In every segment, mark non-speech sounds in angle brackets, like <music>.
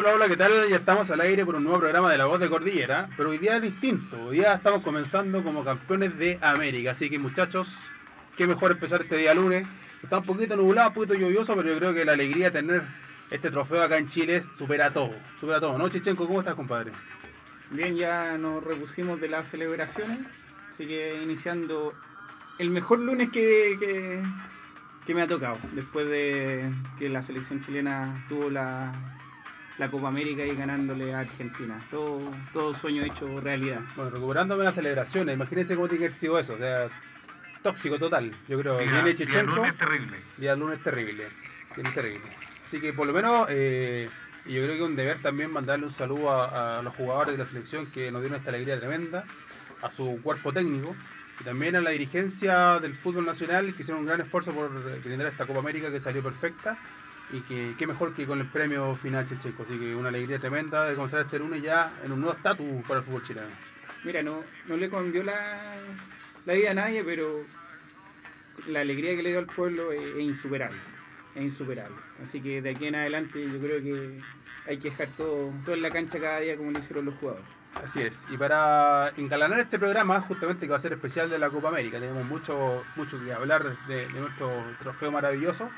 Hola, hola, ¿qué tal? Ya estamos al aire por un nuevo programa de La Voz de Cordillera, pero hoy día es distinto. Hoy día estamos comenzando como campeones de América, así que muchachos, qué mejor empezar este día lunes. Está un poquito nublado, un poquito lluvioso, pero yo creo que la alegría de tener este trofeo acá en Chile supera todo, supera todo. ¿No, Chichenko? ¿Cómo estás, compadre? Bien, ya nos repusimos de las celebraciones, así que iniciando el mejor lunes que, que, que me ha tocado, después de que la selección chilena tuvo la, la Copa América y ganándole a Argentina. Todo, todo sueño hecho realidad. Bueno, recuperándome las celebraciones, imagínense cómo tiene que haber sido eso, o sea, tóxico total. Yo creo que Día, viene día Chichenko. lunes terrible. Día lunes terrible, bien terrible. Así que por lo menos, eh, y yo creo que es un deber también mandarle un saludo a, a los jugadores de la selección que nos dieron esta alegría tremenda, a su cuerpo técnico y también a la dirigencia del fútbol nacional que hicieron un gran esfuerzo por brindar esta Copa América que salió perfecta y que qué mejor que con el premio final Chichenko. Así que una alegría tremenda de comenzar este lunes ya en un nuevo estatus para el fútbol chileno. Mira, no, no le cambió la, la vida a nadie, pero la alegría que le dio al pueblo es, es insuperable. Es insuperable. Así que de aquí en adelante yo creo que hay que dejar todo, todo en la cancha cada día como lo hicieron los jugadores. Así es. Y para encalanar este programa, justamente que va a ser especial de la Copa América, tenemos mucho mucho que hablar de, de nuestro trofeo maravilloso,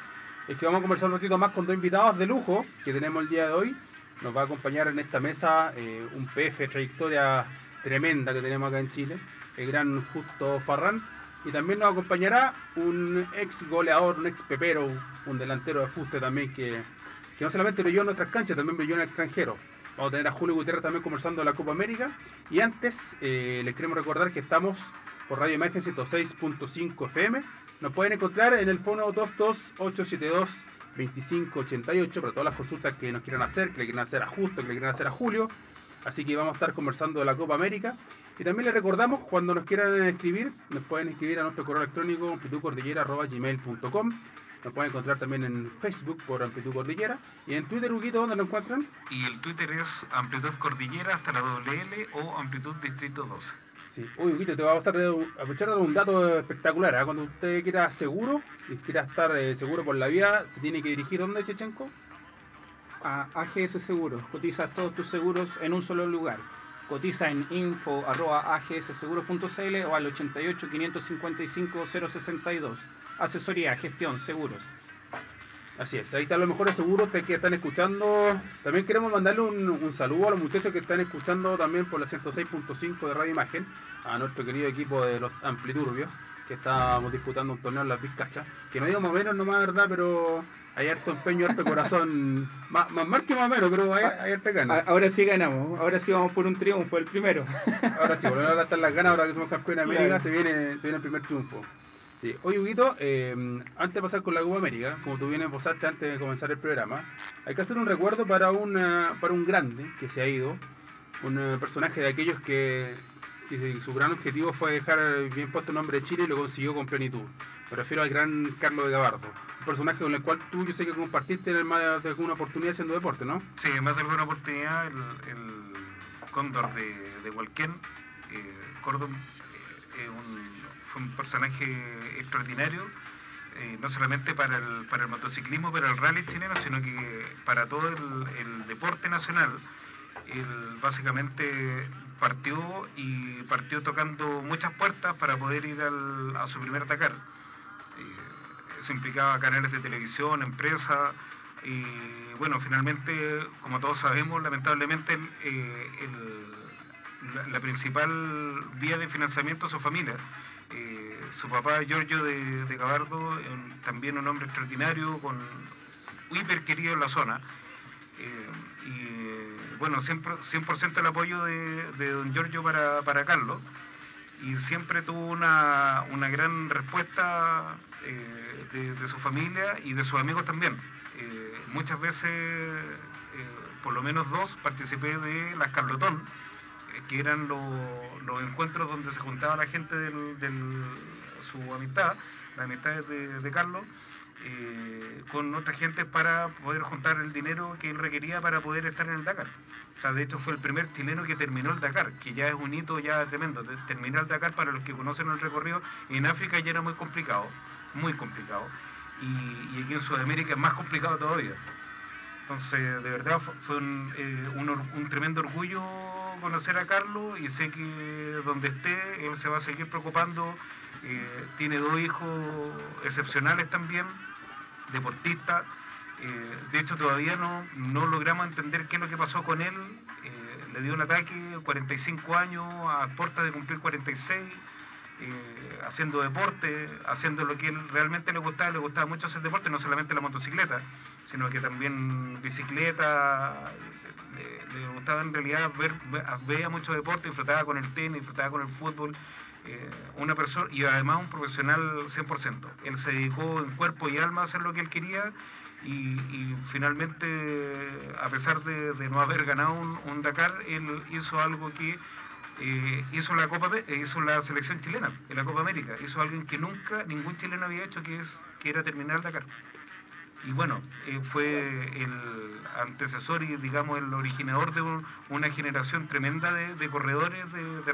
es que vamos a conversar un ratito más con dos invitados de lujo que tenemos el día de hoy. Nos va a acompañar en esta mesa eh, un PF trayectoria tremenda que tenemos acá en Chile, el gran Justo Farrán. Y también nos acompañará un ex goleador, un ex pepero, un delantero de fuste también que, que no solamente brilló en nuestras canchas, también brilló en el extranjero. Vamos a tener a Julio Gutiérrez también conversando de la Copa América. Y antes, eh, les queremos recordar que estamos por Radio Imagen 106.5 FM. Nos pueden encontrar en el fono 22872-2588 para todas las consultas que nos quieran hacer, que le quieran hacer a Justo, que le quieran hacer a Julio. Así que vamos a estar conversando de la Copa América. Y también les recordamos, cuando nos quieran escribir, nos pueden escribir a nuestro correo electrónico amplitudcordillera.gmail.com Nos pueden encontrar también en Facebook por Amplitud Cordillera. Y en Twitter, Huguito, ¿dónde nos encuentran? Y el Twitter es Amplitud Cordillera hasta la WL o Amplitud Distrito 12. Sí. Uy, Huguito, te va a gustar de, aprovechar de un dato espectacular. ¿ah? Cuando usted quiera seguro, y quiera estar eh, seguro por la vía, se tiene que dirigir ¿dónde, Chechenko? A AGS Seguros, cotiza todos tus seguros en un solo lugar. Cotiza en info.agsseguros.cl o al 88 555 062. Asesoría, gestión, seguros. Así es, ahí están los mejores seguros que que están escuchando. También queremos mandarle un, un saludo a los muchachos que están escuchando también por la 106.5 de Radio Imagen, a nuestro querido equipo de los Ampliturbios, que estábamos disputando un torneo en las Vizcachas, que no digo más o menos, no más verdad, pero hay harto empeño, harto corazón, <laughs> más, más mal que más o menos, pero hay, hay harta ganas. Ahora sí ganamos, ahora sí vamos por un triunfo, el primero. Ahora sí, volvemos a gastar las ganas, ahora que somos campeones de América, Claro. se viene, se viene el primer triunfo. Sí. Oye, Huguito, eh, antes de pasar con la Copa América, como tú bien posaste antes de comenzar el programa, hay que hacer un recuerdo para, una, para un grande que se ha ido, un eh, personaje de aquellos que, que su gran objetivo fue dejar bien puesto el nombre de Chile y lo consiguió con plenitud. Me refiero al gran Carlos de Gabardo, un personaje con el cual tú yo sé que compartiste en más de alguna oportunidad haciendo deporte, ¿no? Sí, en más de alguna oportunidad el, el cóndor de, de Hualquén, eh, eh, eh, un- fue un personaje extraordinario, eh, no solamente para el, para el motociclismo, para el rally chileno, sino que para todo el, deporte nacional. Él básicamente partió y partió tocando muchas puertas para poder ir a su primer Dakar. Eh, eso implicaba canales de televisión, empresas, y bueno, finalmente, como todos sabemos, lamentablemente eh, la, la principal vía de financiamiento es su familia. Su papá, Giorgio de, de Gabardo, un- también un hombre extraordinario, con hiper querido en la zona. Eh, y eh, bueno, siempre 100% el apoyo de, de don Giorgio para, para Carlos y siempre tuvo una, una gran respuesta eh, de, su familia y de sus amigos también. Muchas veces, por lo menos dos, participé de las Carlotón, que eran lo- los encuentros donde se juntaba la gente del- su amistad, las amistades de, de Carlos, eh, con otra gente para poder juntar el dinero que él requería para poder estar en el Dakar. O sea, de hecho fue el primer chileno que terminó el Dakar, que ya es un hito ya tremendo. Terminar el Dakar, para los que conocen el recorrido, en África ya era muy complicado, muy complicado. Y, y aquí en Sudamérica es más complicado todavía. Entonces, de verdad fue un, eh, un, tremendo orgullo conocer a Carlos y sé que donde esté él se va a seguir preocupando. Eh, tiene dos hijos excepcionales también, deportistas. Eh, de hecho, todavía no, no logramos entender qué es lo que pasó con él. le dio un ataque, 45 años, a puerta de cumplir 46 eh, haciendo deporte, haciendo lo que él realmente le gustaba, le gustaba mucho hacer deporte, no solamente la motocicleta, sino que también bicicleta, le, gustaba en realidad ver, veía mucho deporte, disfrutaba con el tenis, disfrutaba con el fútbol, una persona y además un profesional 100%. Él se dedicó en cuerpo y alma a hacer lo que él quería y, finalmente, a pesar de, no haber ganado un Dakar, él hizo algo que eh, hizo la Copa hizo la selección chilena en la Copa América. Hizo algo que nunca ningún chileno había hecho que es que era terminar el Dakar. Y bueno eh, fue el antecesor y digamos el originador de una generación tremenda de, corredores de, de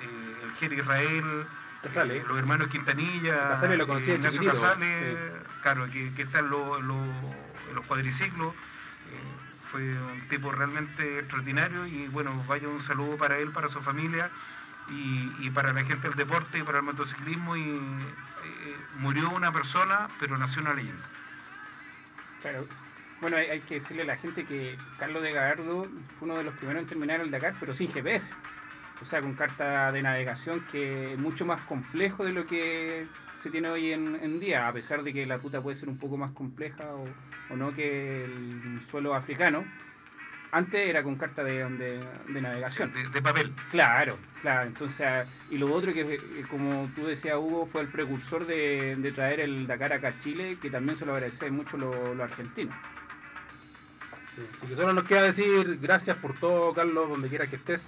RAI el Jerry Israel los hermanos Quintanilla Casale lo Ignacio Casale claro que, que están los, los cuadriciclos fue un tipo realmente extraordinario y bueno, vaya un saludo para él, para su familia y, para la gente del deporte y para el motociclismo y eh, murió una persona, pero nació una leyenda. Claro. Bueno, hay, que decirle a la gente que Carlos de Gagardo fue uno de los primeros en terminar el Dakar, pero sin GPS. O sea, con carta de navegación que es mucho más complejo de lo que se tiene hoy en, día, a pesar de que la puta puede ser un poco más compleja o, no que el suelo africano. Antes era con carta de, de, navegación. De, papel. Claro, claro. Entonces, y lo otro que, como tú decías, Hugo, fue el precursor de, traer el Dakar acá a Chile, que también se lo agradece mucho los lo argentinos. Sí, que solo nos queda decir gracias por todo, Carlos, donde quiera que estés.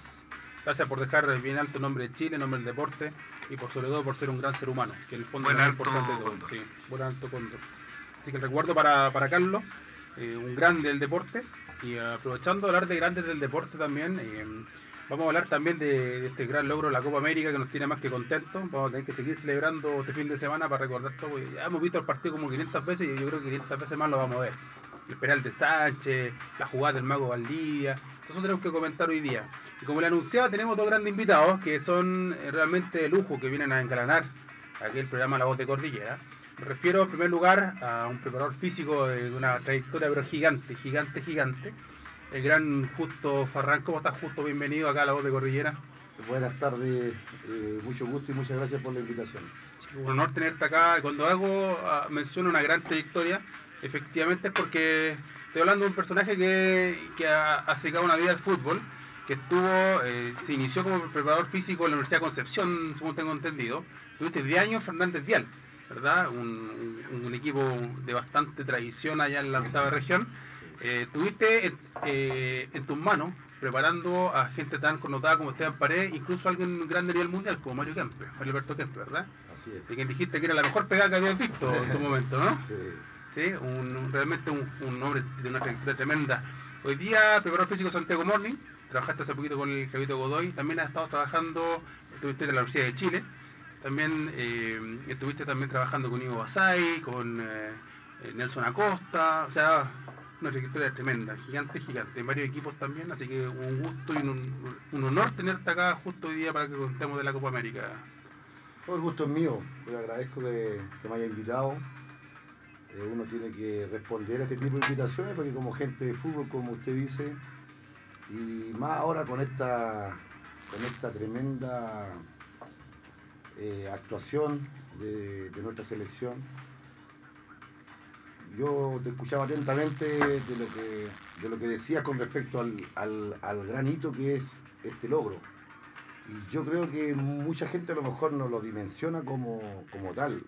Gracias por dejar bien alto el nombre de Chile, el nombre del deporte y por sobre todo por ser un gran ser humano, que en el fondo es lo importante de todo. Sí, buen alto cóndor. Así que el recuerdo para, para Carlos, eh, un grande del deporte, y aprovechando hablar de grandes del deporte también, eh, vamos a hablar también de, este gran logro de la Copa América que nos tiene más que contentos. Vamos a tener que seguir celebrando este fin de semana para recordar todo. Ya hemos visto el partido como 500 veces y yo creo que 500 veces más lo vamos a ver. El penal de Sánchez, la jugada del Mago Valdía, eso tenemos que comentar hoy día. Y como le anunciaba, tenemos dos grandes invitados que son eh, realmente de lujo, que vienen a encalanar aquí el programa La Voz de Cordillera. Me refiero en primer lugar a un preparador físico de una trayectoria pero gigante, gigante, gigante. El gran Justo Farrán. ¿Cómo estás, Justo? Bienvenido acá a La Voz de Cordillera. Buenas tardes, eh, mucho gusto y muchas gracias por la invitación. un honor tenerte acá. Cuando hago ah, menciono una gran trayectoria, efectivamente es porque Estoy hablando de un personaje que, que ha, ha una vida al fútbol, que estuvo, eh, se inició como preparador físico en la Universidad de Concepción, según tengo entendido. Tuviste 10 años Fernández Vial, ¿verdad? Un, un, equipo de bastante tradición allá en la octava región. Eh, tuviste eh, en tus manos preparando a gente tan connotada como Esteban Pared, incluso alguien grande a nivel mundial como Mario Kempe, Mario Alberto Kempe, ¿verdad? Así es. De quien dijiste que era la mejor pegada que habías visto en su momento, ¿no? Sí un, realmente un, un, hombre de una trayectoria tremenda. Hoy día, preparador físico Santiago Morning, trabajaste hace poquito con el Javito Godoy, también has estado trabajando, estuviste en la Universidad de Chile, también eh, estuviste también trabajando con Ivo Basay, con eh, Nelson Acosta, o sea, una trayectoria tremenda, gigante, gigante, en varios equipos también, así que un gusto y un, honor tenerte acá justo hoy día para que contemos de la Copa América. Todo el gusto es mío, le agradezco que me haya invitado eh, uno tiene que responder a este tipo de invitaciones porque como gente de fútbol, como usted dice, y más ahora con esta, con esta tremenda eh, actuación de, nuestra selección, yo te escuchaba atentamente de lo que, de lo que decías con respecto al, al, al gran hito que es este logro. Y yo creo que mucha gente a lo mejor no lo dimensiona como, como tal.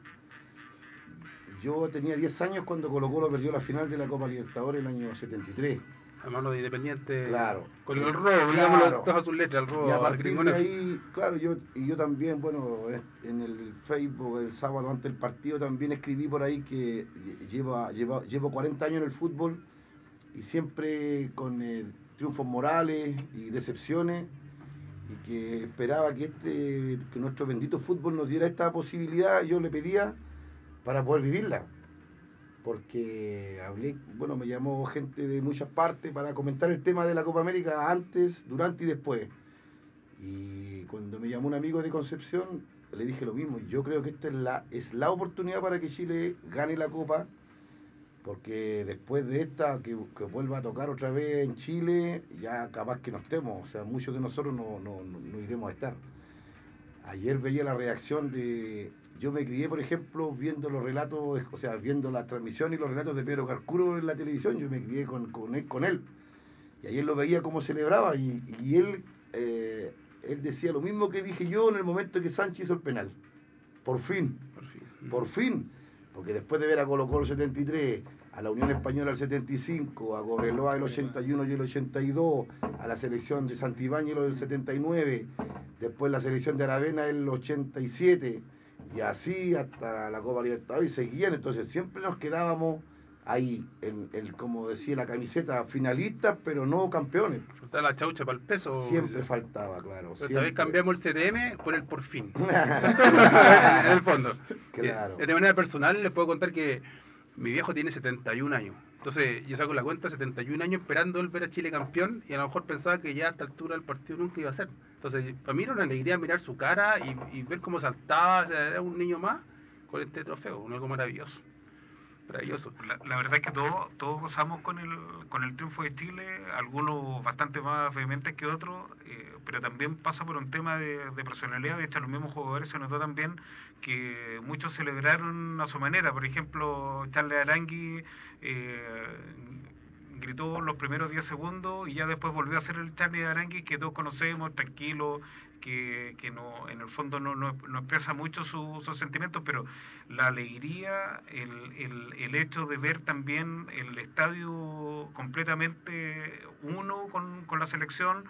Yo tenía 10 años cuando Colo Colo perdió la final de la Copa Libertadores el año 73. A mano de Independiente. Claro. Con el robo, claro. todas sus letras, el robo. Y a partir de ahí, claro, yo, y yo también, bueno, en el Facebook el sábado antes del partido también escribí por ahí que llevo, llevo, llevo 40 años en el fútbol y siempre con triunfos morales y decepciones y que esperaba que este que nuestro bendito fútbol nos diera esta posibilidad, yo le pedía para poder vivirla. porque hablé, bueno, me llamó gente de muchas partes para comentar el tema de la Copa América antes, durante y después. Y cuando me llamó un amigo de Concepción, le dije lo mismo. Yo creo que esta es la, es la oportunidad para que Chile gane la Copa, porque después de esta, que, vuelva a tocar otra vez en Chile, ya capaz que no estemos, o sea, muchos de nosotros no, no, no, no iremos a estar. Ayer veía la reacción de... Yo me crié, por ejemplo, viendo los relatos, o sea, viendo la transmisión y los relatos de Pedro Carcuro en la televisión, yo me crié con, con, él, con él. Y ayer lo veía cómo celebraba y, y él, eh, él decía lo mismo que dije yo en el momento que Sánchez hizo el penal. Por fin, Por fin. por fin. Porque después de ver a Colo Colo el 73, a la Unión Española el 75, a Gorreloa el 81 y el 82, a la selección de Santibáñez el 79, después la selección de Aravena el 87, y así hasta la Copa Libertadores y seguían, entonces siempre nos quedábamos ahí, en, el, como decía la camiseta, finalistas, pero no campeones. Faltaba la chaucha para el peso. Siempre faltaba, claro. Pero esta vez cambiamos el CTM por el por fin. <laughs> <laughs> en el fondo. Claro. Eh, De manera personal les puedo contar que mi viejo tiene 71 años. Entonces yo saco la cuenta, 71 años esperando el ver a Chile campeón y a lo mejor pensaba que ya a esta altura el partido nunca iba a ser. Entonces para mí era una alegría mirar su cara y, ver cómo saltaba, o sea, era un niño más con este trofeo, un algo maravilloso. Maravilloso. La, verdad es que todos todos gozamos con el, con el triunfo de Chile, algunos bastante más vehementes que otros, eh, pero también pasa por un tema de, de personalidad. De hecho, los mismos jugadores se notó también que muchos celebraron a su manera. Por ejemplo, Charles Arangui eh, gritó los primeros 10 segundos y ya después volvió a hacer el Charlie Arangui que todos conocemos, tranquilo, que, que no en el fondo no, no, no expresa mucho su- sus sentimientos, pero la alegría, el, el, el hecho de ver también el estadio completamente uno con, con la selección,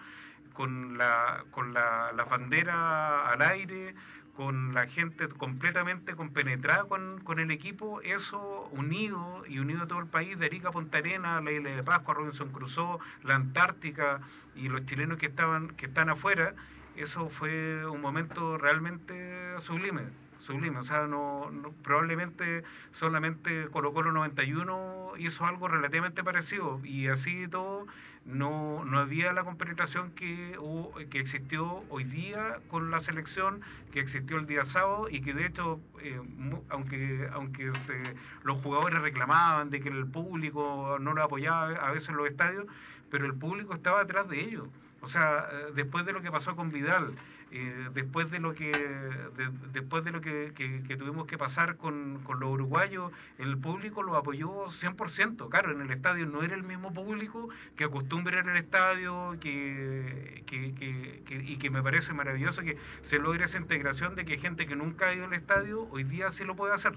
con la, con la, la bandera al aire, con la gente completamente compenetrada con, con el equipo, eso unido y unido a todo el país, de Arica Punta Arenas, la isla de Pascua, Robinson Crusoe, la Antártica y los chilenos que estaban que están afuera, eso fue un momento realmente sublime, sublime, o sea, no, no- probablemente solamente Colo Colo 91 hizo algo relativamente parecido y así todo no, no había la compenetración que, que existió hoy día con la selección, que existió el día sábado y que de hecho, eh, aunque, aunque se- los jugadores reclamaban de que el público no lo apoyaba a veces en los estadios, pero el público estaba detrás de ellos. O sea, eh, después de lo que pasó con Vidal, eh, después de lo que de- después de lo que, tuvimos que pasar con, los uruguayos, el público lo apoyó 100%. Claro, en el estadio no era el mismo público que acostumbra ir al estadio que- y que me parece maravilloso que se logre esa integración de que gente que nunca ha ido al estadio hoy día sí lo puede hacer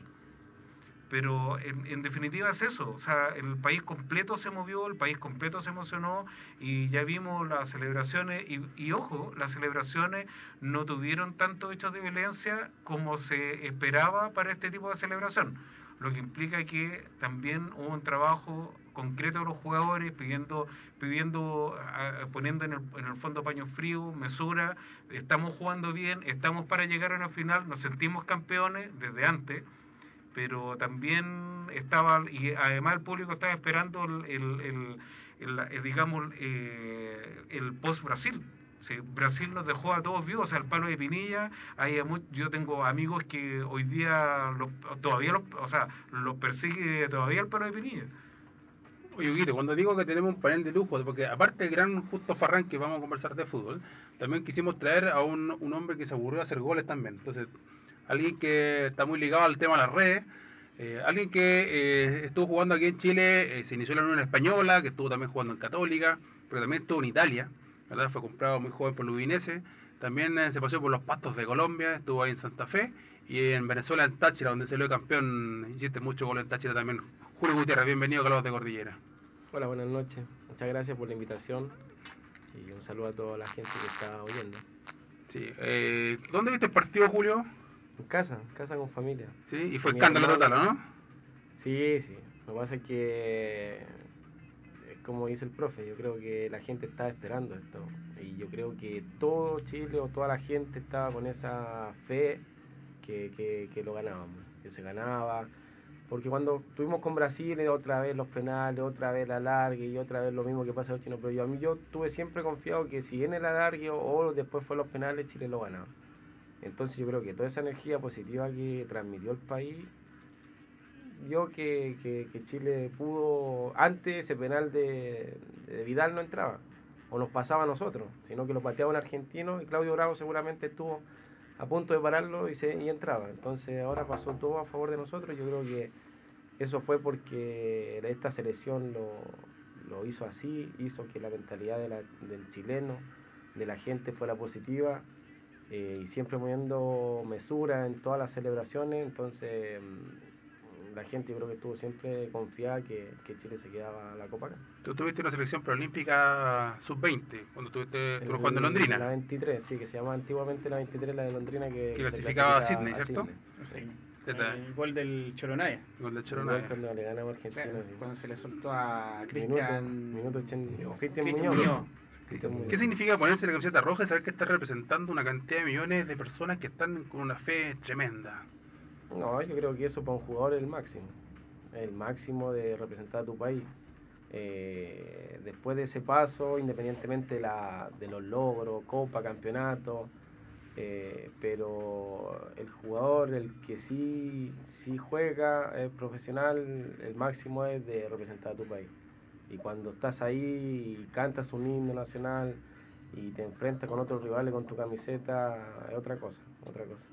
pero en, en definitiva es eso, o sea, el país completo se movió, el país completo se emocionó y ya vimos las celebraciones y, ojo, las celebraciones no tuvieron tantos hechos de violencia como se esperaba para este tipo de celebración, lo que implica que también hubo un trabajo concreto de los jugadores pidiendo pidiendo poniendo en el, en el fondo paño frío mesura estamos jugando bien estamos para llegar a una final nos sentimos campeones desde antes pero también estaba, y además el público estaba esperando el, el, el- digamos, eh, el post-Brasil. Sí, Brasil nos dejó a todos vivos, o sea, el palo de Pinilla, hay yo tengo amigos que hoy día los- todavía los, o sea, los persigue todavía el palo de Pinilla. Oye, Huguito, cuando digo que tenemos un panel de lujo, porque aparte del gran Justo Farrán que vamos a conversar de fútbol, también quisimos traer a un, un hombre que se aburrió de hacer goles también. Entonces, alguien que está muy ligado al tema de las redes, eh, alguien que eh, estuvo jugando aquí en Chile, eh, se inició en la Unión Española, que estuvo también jugando en Católica, pero también estuvo en Italia, ¿verdad? Fue comprado muy joven por Udinese, también se pasó por los pastos de Colombia, estuvo ahí en Santa Fe, y en Venezuela en Táchira, donde salió campeón, hiciste mucho gol en Táchira también. Julio Gutiérrez, bienvenido a Calos de Cordillera. Hola, buenas noches. Muchas gracias por la invitación y un saludo a toda la gente que está oyendo. Sí, eh, ¿Dónde viste el partido, Julio? En casa, en casa con familia. Sí, y fue escándalo total, ¿o ¿no? Sí, sí. Lo que pasa es que, es como dice el profe, yo creo que la gente estaba esperando esto. Y yo creo que todo Chile o toda la gente estaba con esa fe que, que, que lo ganábamos, que se ganaba. Porque cuando estuvimos con Brasil, eh, otra vez los penales, otra vez la alargue y otra vez lo mismo que pasa en los chinos. Pero yo, a mí yo tuve siempre confiado que si viene el alargue o, o después fue los penales, Chile lo ganaba. Entonces yo creo que toda esa energía positiva que transmitió el país, yo que, que, Chile pudo, antes ese penal de, de Vidal no entraba, o nos pasaba a nosotros, sino que lo pateaba un argentino y Claudio Bravo seguramente estuvo a punto de pararlo y, se, y entraba. Entonces ahora pasó todo a favor de nosotros. Yo creo que eso fue porque esta selección lo, lo hizo así, hizo que la mentalidad de la, del chileno, de la gente fuera positiva eh, y siempre moviendo mesura en todas las celebraciones. Entonces mm, la gente yo creo que estuvo siempre confiada que, que Chile se quedaba a la Copa acá. Tú tuviste una selección preolímpica sub-20, cuando estuviste El- jugando en Londrina. La 23, sí, que se llamaba antiguamente la 23, la de Londrina, que, Que clasificaba a Sydney, ¿cierto? Sí. Desde- El gol del Choronaya. Gol de El Chorona. gol cuando le ganamos a Argentina. Claro, sí. cuando se le soltó a Minuto, Cristian minuto 80. Cristian Cristian Muñoz. Muñoz. ¿Qué significa ponerse la camiseta roja y saber que estás representando una cantidad de millones de personas que están con una fe tremenda? No, yo creo que eso para un jugador es el máximo. El máximo de representar a tu país. Eh, después de ese paso, independientemente de, la, de los logros, copa, campeonato, eh, pero el jugador, el que sí, sí juega, es profesional, el máximo es de representar a tu país. Y cuando estás ahí y cantas un himno nacional y te enfrentas con otros rivales con tu camiseta, es otra cosa, otra cosa.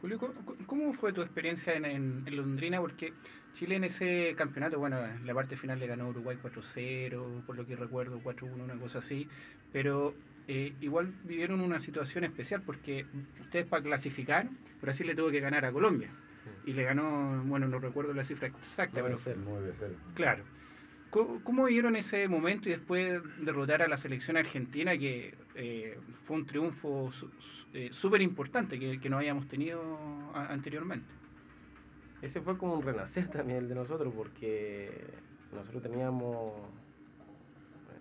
Julio, ¿cómo- ¿cómo fue tu experiencia en, en, en Londrina? Porque Chile en ese campeonato, bueno, en la parte final le ganó a Uruguay 4-0, por lo que recuerdo, 4-1, una cosa así, pero eh, igual vivieron una situación especial porque ustedes para clasificar, Brasil le tuvo que ganar a Colombia y le ganó, bueno, no recuerdo la cifra exacta, pero 9-0. 9-0. Claro. ¿Cómo, cómo vieron ese momento y después derrotar a la selección argentina, que eh, fue un triunfo su- eh, súper importante que, no habíamos tenido anteriormente? Ese fue como un renacer <laughs> también el de nosotros, porque nosotros teníamos,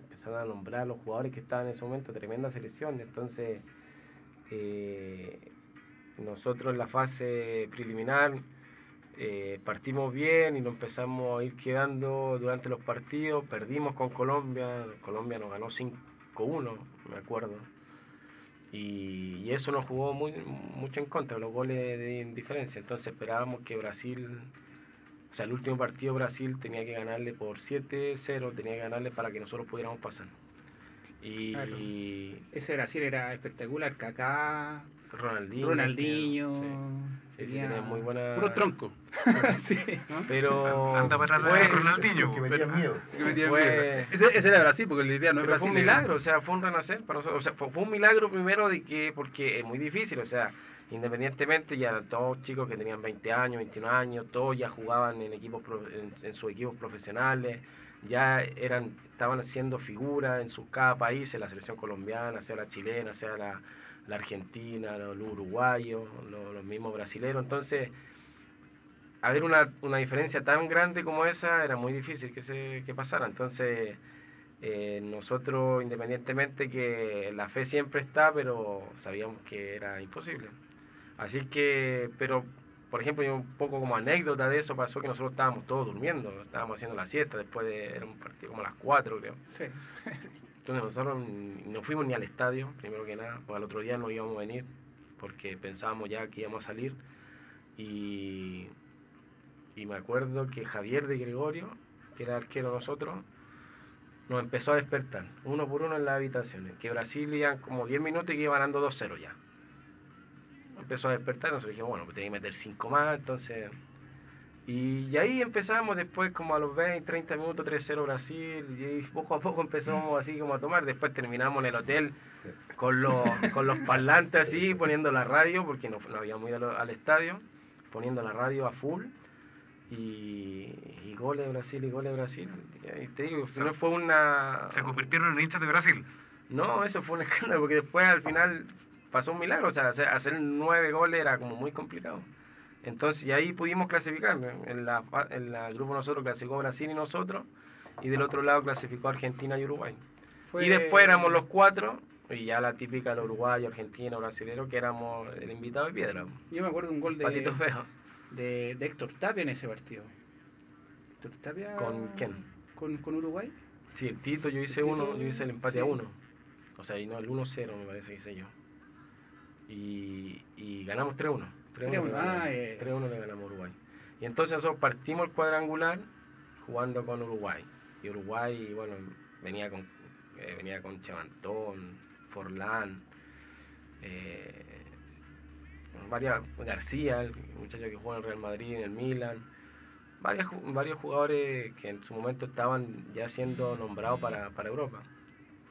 empezaron a nombrar a los jugadores que estaban en ese momento, tremenda selección, entonces eh, nosotros en la fase preliminar eh, partimos bien y nos empezamos a ir quedando durante los partidos, perdimos con Colombia, Colombia nos ganó 5-1, me acuerdo. Y, y eso nos jugó muy, mucho en contra, los goles de diferencia. Entonces esperábamos que Brasil, o sea, el último partido Brasil tenía que ganarle por 7-0, tenía que ganarle para que nosotros pudiéramos pasar. Y Claro. Ese Brasil era espectacular, Kaká, Ronaldinho. Ronaldinho, sí. Sí, sí, tenía muy buena. Puro tronco. <laughs> sí. ¿no? Pero. Anda para fue- Ronaldinho. Que metían miedo. <laughs> Que me tiene Fue- miedo. Ese, ese era Brasil, porque la idea no es Pero fue Brasil. un milagro, o sea, fue un renacer para nosotros. O sea, fue, fue un milagro primero de que, porque es muy difícil, o sea, independientemente ya todos chicos que tenían 20 años, 21 años, todos ya jugaban en equipos en, en sus equipos profesionales, ya eran estaban haciendo figuras en sus cada país, en la selección colombiana, sea la chilena, sea la, la argentina, los, los uruguayos, los, los mismos brasileños, entonces haber una, una diferencia tan grande como esa era muy difícil que se que pasara, entonces eh, nosotros independientemente que la fe siempre está, pero sabíamos que era imposible. Así que, pero por ejemplo, un poco como anécdota de eso pasó que nosotros estábamos todos durmiendo, estábamos haciendo la siesta después de era un partido como a las 4 creo. Sí. Entonces nosotros no fuimos ni al estadio, primero que nada, pues al otro día no íbamos a venir porque pensábamos ya que íbamos a salir y, y me acuerdo que Javier de Gregorio, que era arquero de nosotros, nos empezó a despertar, uno por uno en las habitaciones, que Brasil iban como 10 minutos y que iba ganando 2-0 ya. Empezó a despertar, nosotros dijimos, bueno, pues tenía que meter 5 más, entonces... Y, ahí empezamos después como a los 20, 30 minutos 3-0 Brasil y poco a poco empezamos así como a tomar, después terminamos en el hotel con los, con los parlantes así, poniendo la radio, porque no, no habíamos ido al, al estadio, poniendo la radio a full y, y goles de Brasil y goles de Brasil. Y te digo, no fue una... Se convirtieron en hinchas de Brasil. No, eso fue un <laughs> escándalo, porque después al final pasó un milagro, o sea, hacer, hacer nueve goles era como muy complicado. Entonces, y ahí pudimos clasificar. En la, en la grupo nosotros clasificó Brasil y nosotros, y del otro lado clasificó Argentina y Uruguay. Fue- Y después éramos los cuatro, y ya la típica de Uruguay, Argentina, brasilero, que éramos el invitado de piedra. Yo me acuerdo un gol de... Patito feo. De, de Héctor Tapia en ese partido. Héctor Tapia. ¿Con quién? Con, con Uruguay. Sí, el Tito, yo hice El uno, Tito, yo hice el empate sí. a uno. O sea, y no, el 1-0 me parece que hice yo. Y, y ganamos 3-1. 3-1 le 3-1, ah, ganamos, eh. 3-1 le ganamos a Uruguay. Y entonces nosotros partimos el cuadrangular jugando con Uruguay. Y Uruguay, bueno, venía con eh, venía con Chevantón, Forlán, eh, varias, García, el muchacho que juega en el Real Madrid, en el Milan, varias, varios jugadores que en su momento estaban ya siendo nombrados para, para Europa.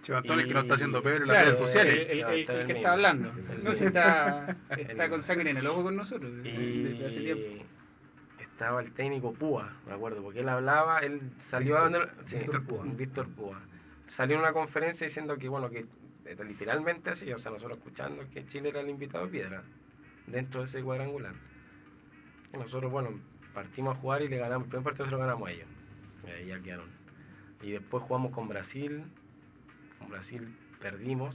Chivantón, el que no está haciendo Pedro en las Claro, redes sociales. El, el- Claro, el- está el el que mismo. está hablando. No, si está, está con sangre en el ojo con nosotros desde, desde hace tiempo. Estaba el técnico Púa, me acuerdo, porque él hablaba, él salió a Víctor- sí, Víctor Púa. Víctor Púa. Salió en una conferencia diciendo que, bueno, que eh, literalmente así, o sea, nosotros escuchando que Chile era el invitado de piedra dentro de ese cuadrangular. Nosotros, bueno, partimos a jugar y le ganamos, el primer partido se lo ganamos a ellos. Y ahí ya quedaron. Y después jugamos con Brasil, con Brasil perdimos.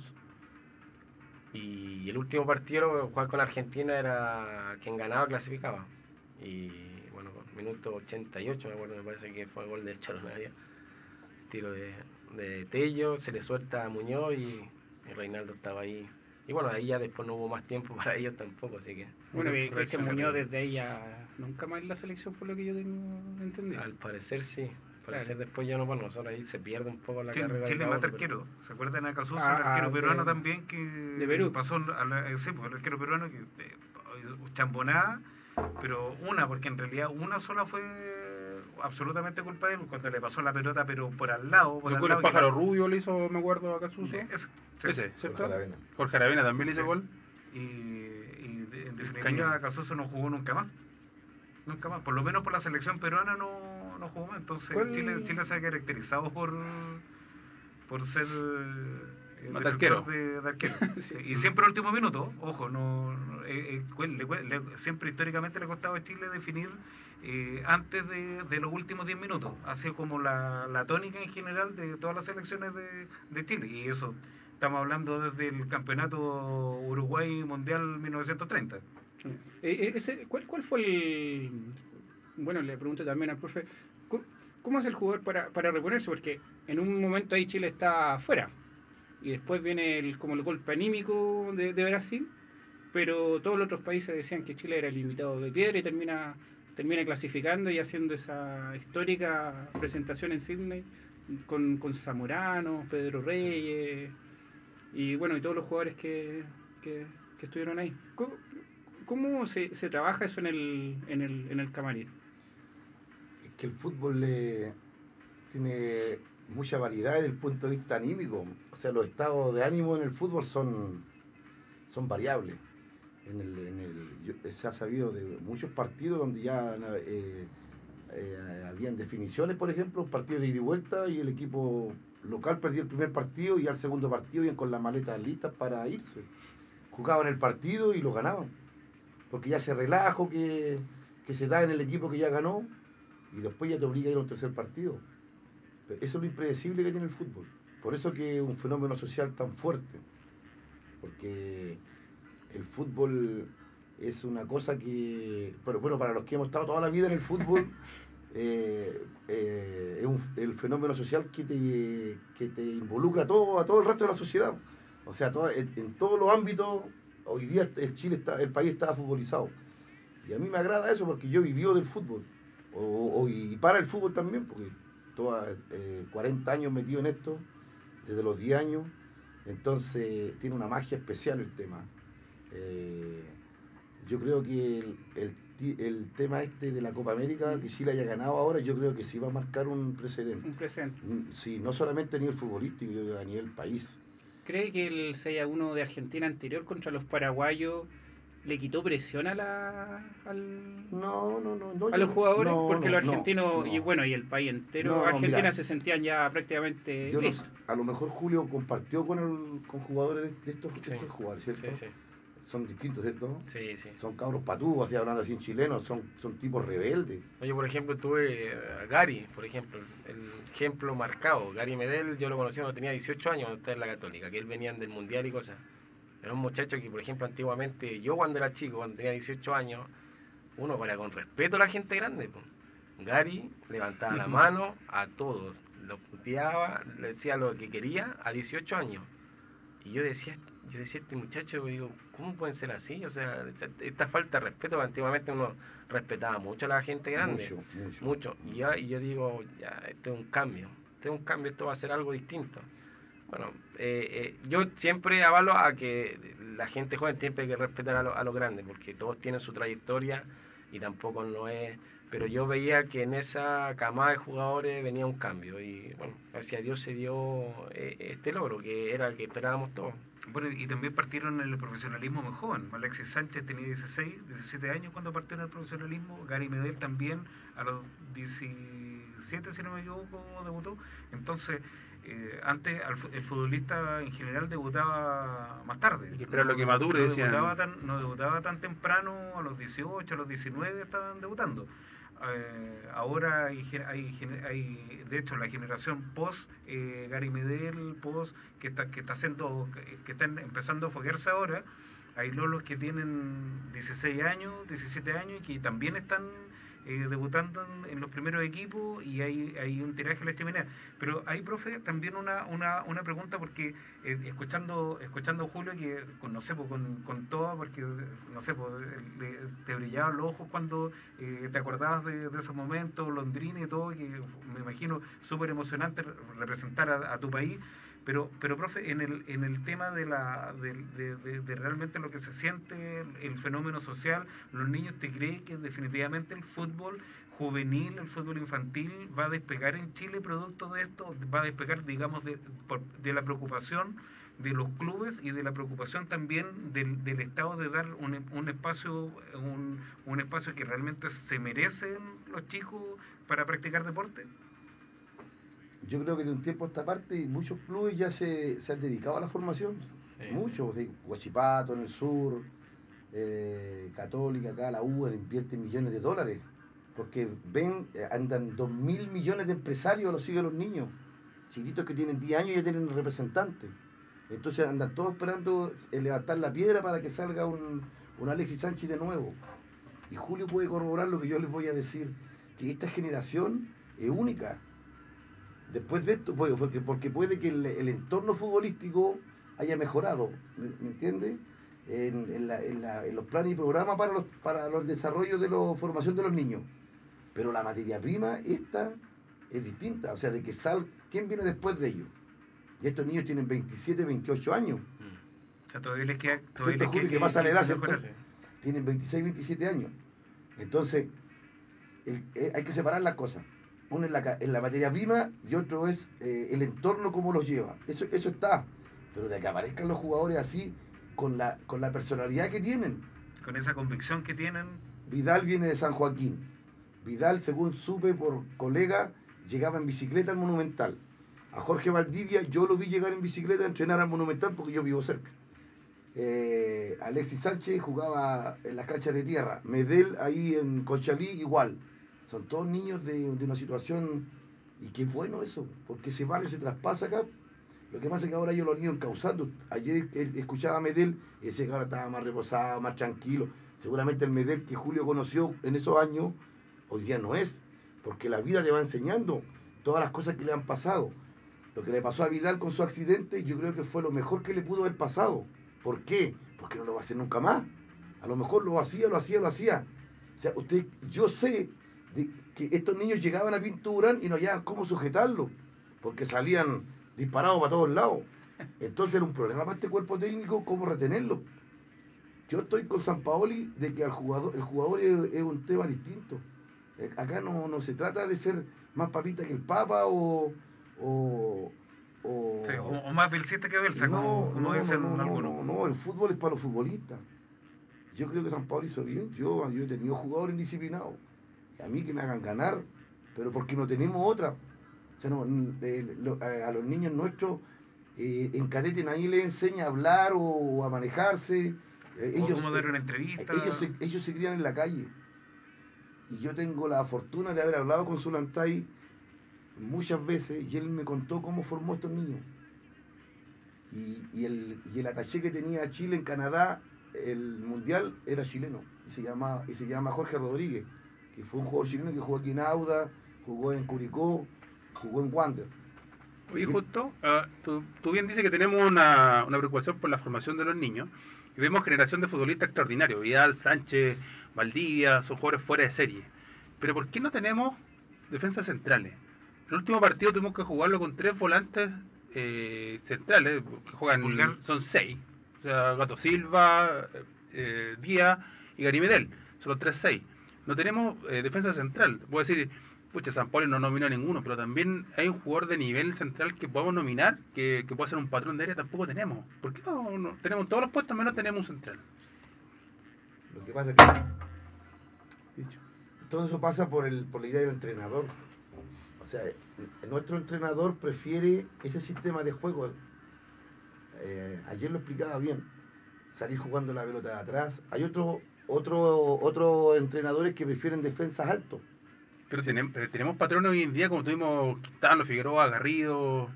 Y el último partido, jugar con Argentina, era quien ganaba clasificaba. Y bueno, minuto 88, me acuerdo, me parece que fue el gol de Charonaria. Tiro de, de Tello, se le suelta a Muñoz y, y Reinaldo estaba ahí. Y bueno, ahí ya después no hubo más tiempo <laughs> para ellos tampoco, así que Bueno, y Cristian sí. Muñoz desde ahí ya nunca más en la selección por lo que yo tengo entendido. al parecer sí. Al parecer Claro. después ya no, bueno, nosotros ahí se pierde un poco la Chile, carrera. Chile mata pero- arquero. ¿Se acuerdan a Casuso, Ah, el arquero de- peruano también que de Perú. pasó a la, eh, sí, pues, el arquero peruano que eh, chambonada, pero una, porque en realidad una sola fue absolutamente culpa de él cuando le pasó la pelota, pero por al lado, por El al lado. el pájaro que- rubio le hizo, me acuerdo, a Casuso. Ese, sí. Ese, ¿cierto? Jorge Aravena. Jorge Aravena también le hizo Sí. gol. Y, y de- en definitiva Casuso no jugó nunca más. Nunca más. Por lo menos por la selección peruana no, no jugó más. Entonces ¿Cuál- Chile, Chile se ha caracterizado por, por ser arquero. de, de arquero. <laughs> Sí, Y siempre al último minuto, ojo, no eh, eh, le le- siempre históricamente le costaba a Chile definir eh, antes de, de los últimos 10 minutos. Ha sido como la, la tónica en general de todas las selecciones de, de Chile. Y eso estamos hablando desde el campeonato Uruguay Mundial 1930. Eh, eh, ese- ¿cuál, ¿Cuál fue el...? Bueno, le pregunto también al profe, ¿cómo, cómo hace el jugador para, para reponerse? Porque en un momento ahí Chile está afuera y después viene el, como el golpe anímico de, Brasil, pero todos los otros países decían que Chile era el invitado de piedra y termina termina clasificando y haciendo esa histórica presentación en Sydney con, con Zamorano, Pedro Reyes y bueno, y todos los jugadores que, que, estuvieron ahí. ¿Cómo, cómo se, se trabaja eso en el, en el, en el camarín? Es que el fútbol eh, tiene mucha variedad desde el punto de vista anímico. Sea, los estados de ánimo en el fútbol son, son variables. Yo- se ha sabido de muchos partidos donde ya eh, eh, habían definiciones, por ejemplo, un partido de ida y vuelta y el equipo local perdió el primer partido y al segundo partido iban con las maletas listas para irse. Jugaban el partido y lo ganaban. Porque ya ese relajo que, se da en el equipo que ya ganó y después ya te obliga a ir a un tercer partido. Eso es lo impredecible que tiene el fútbol. Por eso que es un fenómeno social tan fuerte. Porque el fútbol es una cosa que, pero bueno, para los que hemos estado toda la vida en el fútbol, <laughs> eh, eh, es un- el fenómeno social que te, que te involucra a todo, a todo el resto de la sociedad. O sea, todo- en, en todos los ámbitos, hoy día el Chile está, el país está futbolizado. Y a mí me agrada eso porque yo vivió del fútbol. O, o- y para el fútbol también, porque toda, eh, 40 años metido en esto, desde los 10 años. Entonces tiene una magia especial el tema. Eh, yo creo que el, el, tema este de la Copa América, que Chile haya ganado ahora, yo creo que sí va a marcar un precedente. Un presente. Mm, Sí, no solamente a nivel futbolístico, a nivel país. ¿Cree que el 6 a 1 de Argentina anterior contra los paraguayos le quitó presión a la, al, No, no, no. no a los jugadores? no, Porque no, los no, argentinos, y no. bueno, y el país entero, No, Argentina mira. se sentían ya prácticamente Yo a lo mejor Julio compartió con, el, con jugadores de, de estos, Sí. estos jugadores, ¿cierto? Sí, sí. Son distintos, ¿cierto? Sí, sí. Son cabros patúos, así hablando así en chileno, son, son tipos rebeldes. Oye, por ejemplo, tuve a Gary, por ejemplo, el ejemplo marcado. Gary Medel, yo lo conocí cuando tenía 18 años, cuando estaba en la Católica, que él venía del Mundial y cosas. Era un muchacho que, por ejemplo, antiguamente, yo cuando era chico, cuando tenía 18 años, uno era con respeto a la gente grande. po. Gary levantaba la mano a todos, lo puteaba, le decía lo que quería a 18 años. Y yo decía, yo decía este muchacho, digo, ¿cómo pueden ser así? O sea, esta falta de respeto, antiguamente uno respetaba mucho a la gente grande, Mucho, mucho. mucho. Y, ya, y yo digo, ya, esto es un cambio, esto es un cambio, esto va a ser algo distinto. Bueno, eh, eh, yo siempre avalo a que la gente joven siempre hay que respetar a, lo- a los grandes, porque todos tienen su trayectoria y tampoco no es... Pero yo veía que en esa camada de jugadores venía un cambio y bueno, gracias a Dios se dio eh, este logro, que era el que esperábamos todos. Bueno, y también partieron en el profesionalismo muy joven. Alexis Sánchez tenía 16, 17 años cuando partió en el profesionalismo. Gary Medel también a los 17, si no me equivoco, debutó. Entonces, eh, antes el futbolista en general debutaba más tarde. Que esperar lo que madure, no debutaba, tan, no debutaba tan temprano, a los 18, a los 19 estaban debutando. Eh, ahora hay, hay, hay, de hecho, la generación post eh, Gary Medel, post que está que está haciendo, que, que están empezando a foguearse ahora. Hay lolos que tienen 16 años, 17 años y que también están eh, debutando en, en los primeros equipos y hay, hay un tiraje a la chimenea. Pero hay, profe, también una, una, una pregunta porque eh, escuchando escuchando a Julio, que con, no sé, pues, con, con todo, porque no sé, pues, le- te brillaban los ojos cuando eh, te acordabas de, esos momentos, Londrina y todo, que me imagino súper emocionante re- representar a tu país. Pero, pero profe, en el, en el tema de, la, de, de- realmente lo que se siente, el, fenómeno social, los niños, ¿te crees que definitivamente el fútbol juvenil, el fútbol infantil va a despegar en Chile producto de esto? ¿Va a despegar, digamos, de, de la preocupación de los clubes y de la preocupación también del, del Estado de dar un, un espacio un, un espacio que realmente se merecen los chicos para practicar deporte? Yo creo que de un tiempo a esta parte muchos clubes ya se, se han dedicado a la formación. Sí. Muchos, sí, Huachipato en el sur, eh, Católica acá, la U, invierte millones de dólares. Porque ven, eh, andan dos mil millones de empresarios, los siguen los niños. Chiquitos que tienen 10 años ya tienen representantes. Entonces andan todos esperando eh, levantar la piedra para que salga un, un Alexis Sánchez de nuevo. Y Julio puede corroborar lo que yo les voy a decir, que esta generación es única. Después de esto, porque, porque puede que el, el entorno futbolístico haya mejorado, ¿me, me entiende? En, en la- en la- en los planes y programas para los, para los desarrollos de la formación de los niños. Pero la materia prima, esta, es distinta. O sea, de que sal, ¿quién viene después de ellos? Y estos niños tienen 27, 28 años. O sea, todavía les queda... Todavía ¿Cierto, les queda que pasa la tienen 26, 27 años. Entonces, el- eh, hay que separar las cosas. Uno es la, es la materia prima y otro es eh, el entorno, cómo los lleva. Eso, eso está. Pero de que aparezcan los jugadores así, con la, con la personalidad que tienen. Con esa convicción que tienen, Vidal viene de San Joaquín. Vidal, según supe por colega, llegaba en bicicleta al Monumental. A Jorge Valdivia yo lo vi llegar en bicicleta a entrenar al Monumental porque yo vivo cerca. Eh, Alexis Sánchez jugaba en las canchas de tierra. Medel ahí en Conchalí igual. Son todos niños de, de una situación... Y qué bueno eso, porque ese barrio se traspasa acá. Lo que pasa es que ahora ellos lo han ido encauzando. Ayer escuchaba a Medel y ahora estaba más reposado, más tranquilo. Seguramente el Medel que Julio conoció en esos años, hoy día no es, porque la vida le va enseñando todas las cosas que le han pasado. Lo que le pasó a Vidal con su accidente, yo creo que fue lo mejor que le pudo haber pasado. ¿Por qué? Porque no lo va a hacer nunca más. A lo mejor lo hacía, lo hacía, lo hacía. O sea, usted, yo sé que estos niños llegaban a Pinturán y no hallaban cómo sujetarlo, porque salían disparados para todos lados. Entonces era un problema para este cuerpo técnico cómo retenerlo. Yo estoy con San Paoli de que al jugador, el jugador es, es un tema distinto. Eh, Acá no, no se trata de ser más papita que el Papa o... o, o- sí, o, o más Belcista que Belsa, como, como no, dicen no, no, algunos. no, no, el fútbol es para los futbolistas. Yo creo que San Pablo hizo bien. Yo, yo he tenido jugadores indisciplinados. A mí que me hagan ganar, pero porque no tenemos otra. O sea, no, eh, lo- a, a los niños nuestros eh, en cadete nadie les enseña a hablar o a manejarse. Eh, O cómo dar una entrevista. ellos se, ellos se crían en la calle. Y yo tengo la fortuna de haber hablado con Zulantay muchas veces y él me contó cómo formó estos niños. Y, y el, y el ataché que tenía Chile en Canadá el mundial era chileno y se llama y se llama Jorge Rodríguez, que fue un jugador chileno que jugó aquí en Auda, jugó en Curicó, jugó en Wander. Oye, justo, ah, tú, tú bien dices que tenemos una, una preocupación por la formación de los niños y vemos generación de futbolistas extraordinarios, Vidal, Sánchez, Valdivia, son jugadores fuera de serie. Pero ¿por qué no tenemos defensas centrales? El último partido tuvimos que jugarlo con tres volantes eh, centrales, que juegan, Pulgar. son seis. O sea, Gato Silva, eh, Díaz y Gary Medel. Son los tres seis. No tenemos eh, defensa central. Puedo decir, pucha, San Pablo no nominó a ninguno, pero también hay un jugador de nivel central que podemos nominar, que, que puede ser un patrón de área, tampoco tenemos. ¿Por qué no, no- tenemos todos los puestos, menos tenemos un central? Lo que pasa es que todo eso pasa por, el, por la idea del entrenador. O sea, eh, nuestro entrenador prefiere ese sistema de juego. Eh, ayer lo explicaba bien. Salir jugando la pelota de atrás. Hay otros otro, otros entrenadores que prefieren defensas altos. Pero tenemos, pero tenemos patrones hoy en día, como tuvimos Quintano, Figueroa, Garrido.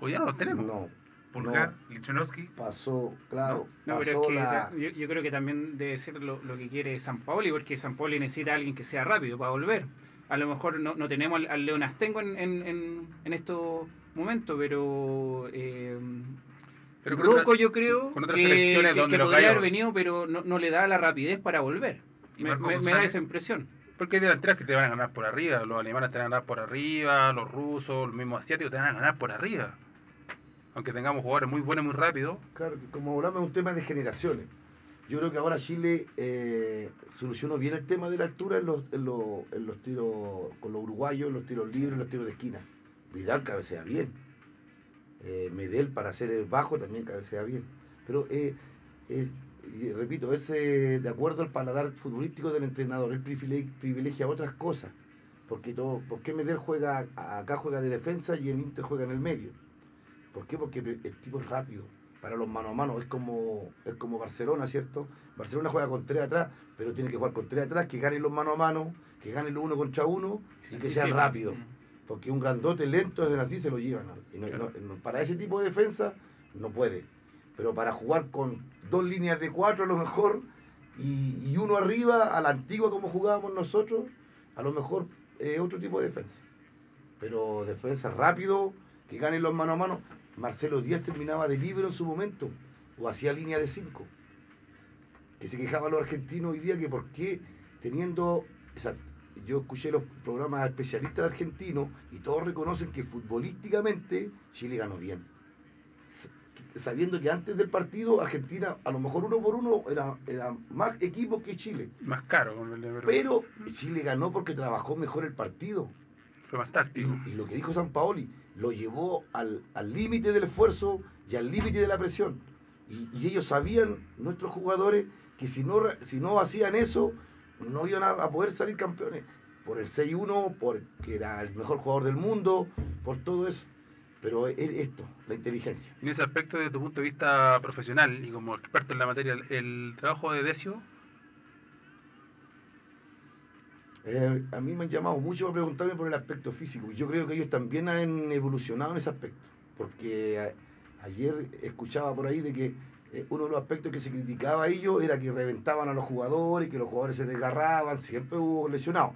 Hoy ya no los tenemos. No, Pulgar, Lichnowsky. pasó, claro, No, pero pasó es que la- yo, yo creo que también debe ser lo, lo que quiere San Paoli, porque San Paoli necesita a alguien que sea rápido para volver. A lo mejor no, no tenemos al, al León Astengo en, en, en, en estos momentos, pero, eh, Pero Rocco otra- yo creo con otras que, selecciones que- donde que los podría gallos- haber venido, pero no, no le da la rapidez para volver. ¿Y Me, Marco me- me da esa impresión. Porque hay delanteras que te van a ganar por arriba. Los alemanes te van a ganar por arriba, los rusos, los mismos asiáticos te van a ganar por arriba. Aunque tengamos jugadores muy buenos y muy rápidos. Claro, que como hablamos es un tema de generaciones. Yo creo que ahora Chile eh, solucionó bien el tema de la altura en los, en, los, en los tiros con los uruguayos, en los tiros libres, en los tiros de esquina. Vidal cabecea bien. Eh, Medel para hacer el bajo también cabecea bien. Pero eh, es, y repito, es eh, de acuerdo al paladar futbolístico del entrenador. Él privilegia, otras cosas. Porque todo, ¿Por qué Medel juega acá juega de defensa y el Inter juega en el medio? ¿Por qué? Porque el tipo es rápido. Para los mano a mano es como es como Barcelona, ¿cierto? Barcelona juega con tres atrás, pero tiene que jugar con tres atrás, que ganen los mano a mano, que ganen los uno contra uno y que sean rápidos. Porque un grandote lento es así se lo llevan. ¿no? Y no- no- no- para ese tipo de defensa no puede. Pero para jugar con dos líneas de cuatro a lo mejor y, y uno arriba, a la antigua como jugábamos nosotros, a lo mejor eh, otro tipo de defensa. Pero defensa rápido, que ganen los mano a mano. Marcelo Díaz terminaba de libero en su momento, o hacía línea de cinco. Que se quejaban los argentinos hoy día que por qué teniendo... esa- yo escuché los programas especialistas argentinos y todos reconocen que futbolísticamente Chile ganó bien. Sabiendo que antes del partido Argentina a lo mejor uno por uno era, era más equipo que Chile. Más caro. con el- Pero Chile ganó porque trabajó mejor el partido. Fue más Y, táctico. y lo que dijo San Paoli, lo llevó al al límite del esfuerzo y al límite de la presión. Y, y ellos sabían, nuestros jugadores, que si no, si no hacían eso, no iban a, a poder salir campeones. Por el 6-1, porque era el mejor jugador del mundo, por todo eso. Pero es esto, la inteligencia. En ese aspecto, desde tu punto de vista profesional y como experto en la materia, el, trabajo de Decio, Eh, a mí me han llamado mucho para preguntarme por el aspecto físico. Yo creo que ellos también han evolucionado en ese aspecto. Porque a- ayer escuchaba por ahí de que uno de los aspectos que se criticaba a ellos era que reventaban a los jugadores, que los jugadores se desgarraban, siempre hubo lesionados.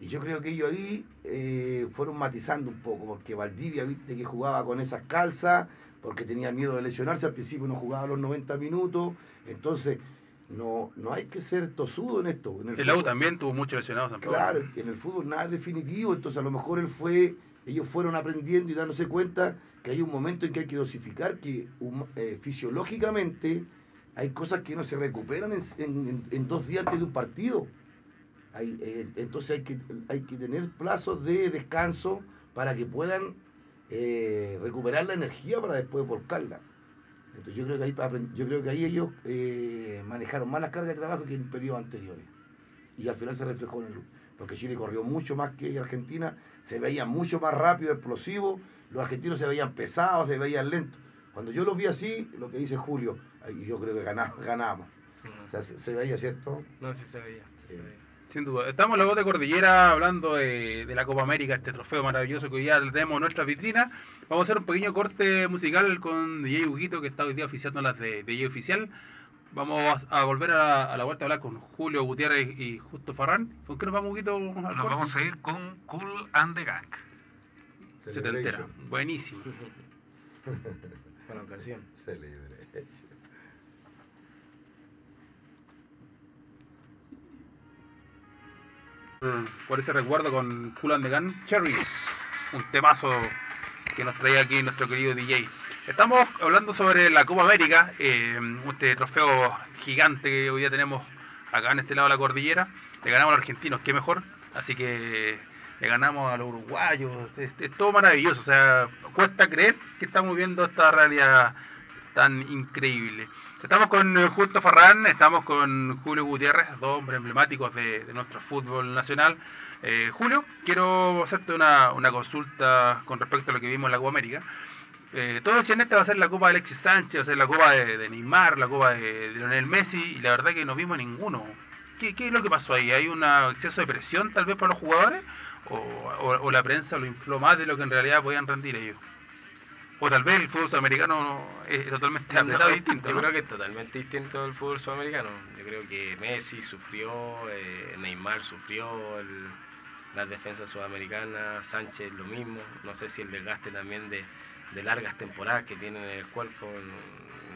Y yo creo que ellos ahí eh, fueron matizando un poco, porque Valdivia, viste que jugaba con esas calzas, porque tenía miedo de lesionarse, al principio no jugaba los 90 minutos, entonces no no hay que ser tosudo en esto. En el fútbol. AU también tuvo muchos lesionados. Claro, en el fútbol nada es definitivo, entonces a lo mejor él fue, ellos fueron aprendiendo y dándose cuenta que hay un momento en que hay que dosificar, que eh, fisiológicamente hay cosas que no se recuperan en, dos días antes de un partido. Eh, entonces hay que, tener plazos de descanso para que puedan eh, recuperar la energía para después volcarla. Entonces yo creo que ahí, yo creo que ahí ellos manejaron más las cargas de trabajo que en periodos anteriores y al final se reflejó en el porque Chile corrió mucho más que Argentina, se veía mucho más rápido, explosivo, los argentinos se veían pesados, se veían lentos. Cuando yo los vi así, lo que dice Julio, yo creo que ganamos, ganamos. O sea, se, se veía, ¿cierto? No, sí se veía. Sí. se veía. Sin duda. Estamos en la voz de Cordillera hablando de, de la Copa América, este trofeo maravilloso que hoy ya tenemos en nuestra vitrina. Vamos a hacer un pequeño corte musical con DJ Huguito, que está hoy día oficiando las de DJ Oficial. Vamos a, a volver a la, a la vuelta a hablar con Julio Gutiérrez y Justo Farrán. ¿Con qué nos vamos, Guito? al Nos corte? vamos a ir con Cool and the Gang. Se te entera. Buenísimo. <laughs> Buena ocasión. Celebration. por ese recuerdo con Cool and the Gun, Cherries, un temazo que nos traía aquí nuestro querido DJ. Estamos hablando sobre la Copa América, eh, este trofeo gigante que hoy día tenemos acá en este lado de la cordillera. Le ganamos a los argentinos, qué mejor. Así que le ganamos a los uruguayos. Es, es todo maravilloso. O sea, cuesta creer que estamos viendo esta realidad tan increíble. Estamos con eh, Justo Farrán, estamos con Julio Gutiérrez, dos hombres emblemáticos de, nuestro fútbol nacional. Eh, Julio, quiero hacerte una, una consulta con respecto a lo que vimos en la Copa América. Eh, todos decían esta va a ser la Copa de Alexis Sánchez, va a ser la Copa de, de Neymar, la Copa de, de Lionel Messi, y la verdad que no vimos ninguno. ¿Qué, ¿Qué es lo que pasó ahí? ¿Hay un exceso de presión tal vez para los jugadores? ¿O, o- o la prensa lo infló más de lo que en realidad podían rendir ellos? O tal vez el fútbol sudamericano es totalmente No, apretado y distinto. yo ¿no? creo que es totalmente distinto del fútbol sudamericano. Yo creo que Messi sufrió, eh, Neymar sufrió, el- las defensas sudamericanas, Sánchez lo mismo. No sé si el desgaste también de, de largas temporadas que tienen en el cuerpo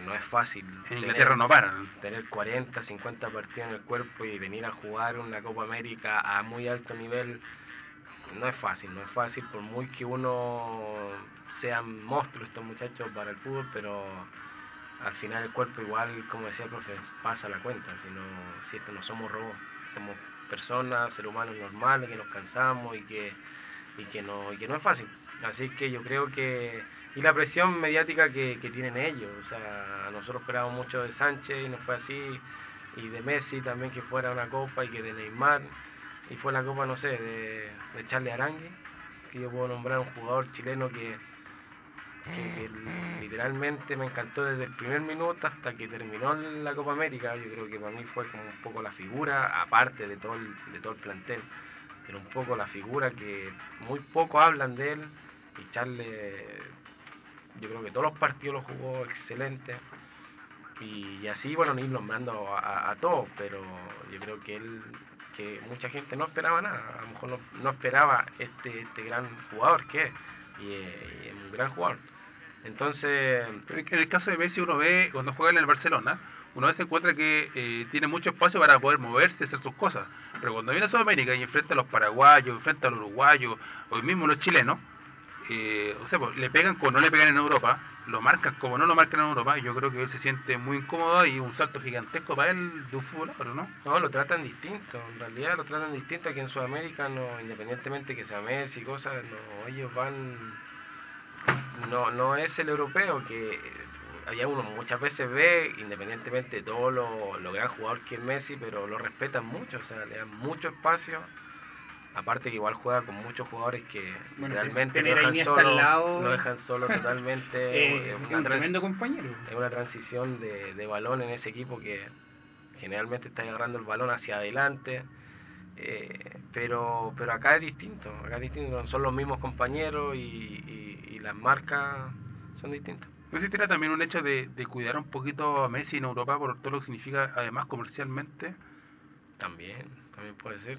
no, no es fácil. En tener- Inglaterra no paran. tener 40, 50 partidos en el cuerpo y venir a jugar una Copa América a muy alto nivel no es fácil, no es fácil por muy que uno sean monstruos estos muchachos para el fútbol, pero al final el cuerpo igual, como decía el profe, pasa la cuenta, si no, si esto no somos robots, somos personas, seres humanos normales que nos cansamos y que y que no y que no es fácil. Así que yo creo que y la presión mediática que, que tienen ellos, o sea, nosotros esperábamos mucho de Sánchez y no fue así y de Messi también que fuera una copa y que de Neymar y fue la copa no sé de, de Charlie Arangue que yo puedo nombrar un jugador chileno que, literalmente me encantó desde el primer minuto hasta que terminó la Copa América. Yo creo que para mí fue como un poco la figura aparte de todo el, de todo el plantel pero un poco la figura que muy poco hablan de él. Y Charlie yo creo que todos los partidos los jugó excelente. Y, así bueno ir nombrando a todos pero yo creo que él que mucha gente no esperaba nada a lo mejor no, no esperaba este este gran jugador que es y, eh, y es un gran jugador entonces en el caso de Messi uno ve, cuando juega en el Barcelona, uno veces encuentra que eh, tiene mucho espacio para poder moverse, hacer sus cosas. Pero cuando viene a Sudamérica y enfrenta a los paraguayos, enfrenta a los uruguayos, o mismo los chilenos, eh, o sea, pues, le pegan como no le pegan en Europa, lo marcan como no lo marcan en Europa, yo creo que él se siente muy incómodo y un salto gigantesco para él de un futbolero, ¿no? No, lo tratan distinto, en realidad lo tratan distinto aquí en Sudamérica, no, independientemente que sea Messi y cosas, no, ellos van, no, no es el europeo que allá uno muchas veces ve, independientemente de todo lo, lo gran jugador que es Messi, pero lo respetan mucho, o sea, le dan mucho espacio, aparte que igual juega con muchos jugadores que Bueno, realmente lo a dejan solo, al lado, lo dejan solo totalmente, Eh, es una un tremendo compañero. es una transición de, de balón en ese equipo que generalmente está agarrando el balón hacia adelante. eh, pero pero acá es distinto, acá es distinto, son los mismos compañeros y, y- y las marcas son distintas. No sé si tiene también un hecho de, de cuidar un poquito a Messi en Europa por todo lo que significa, además comercialmente. También, también puede ser,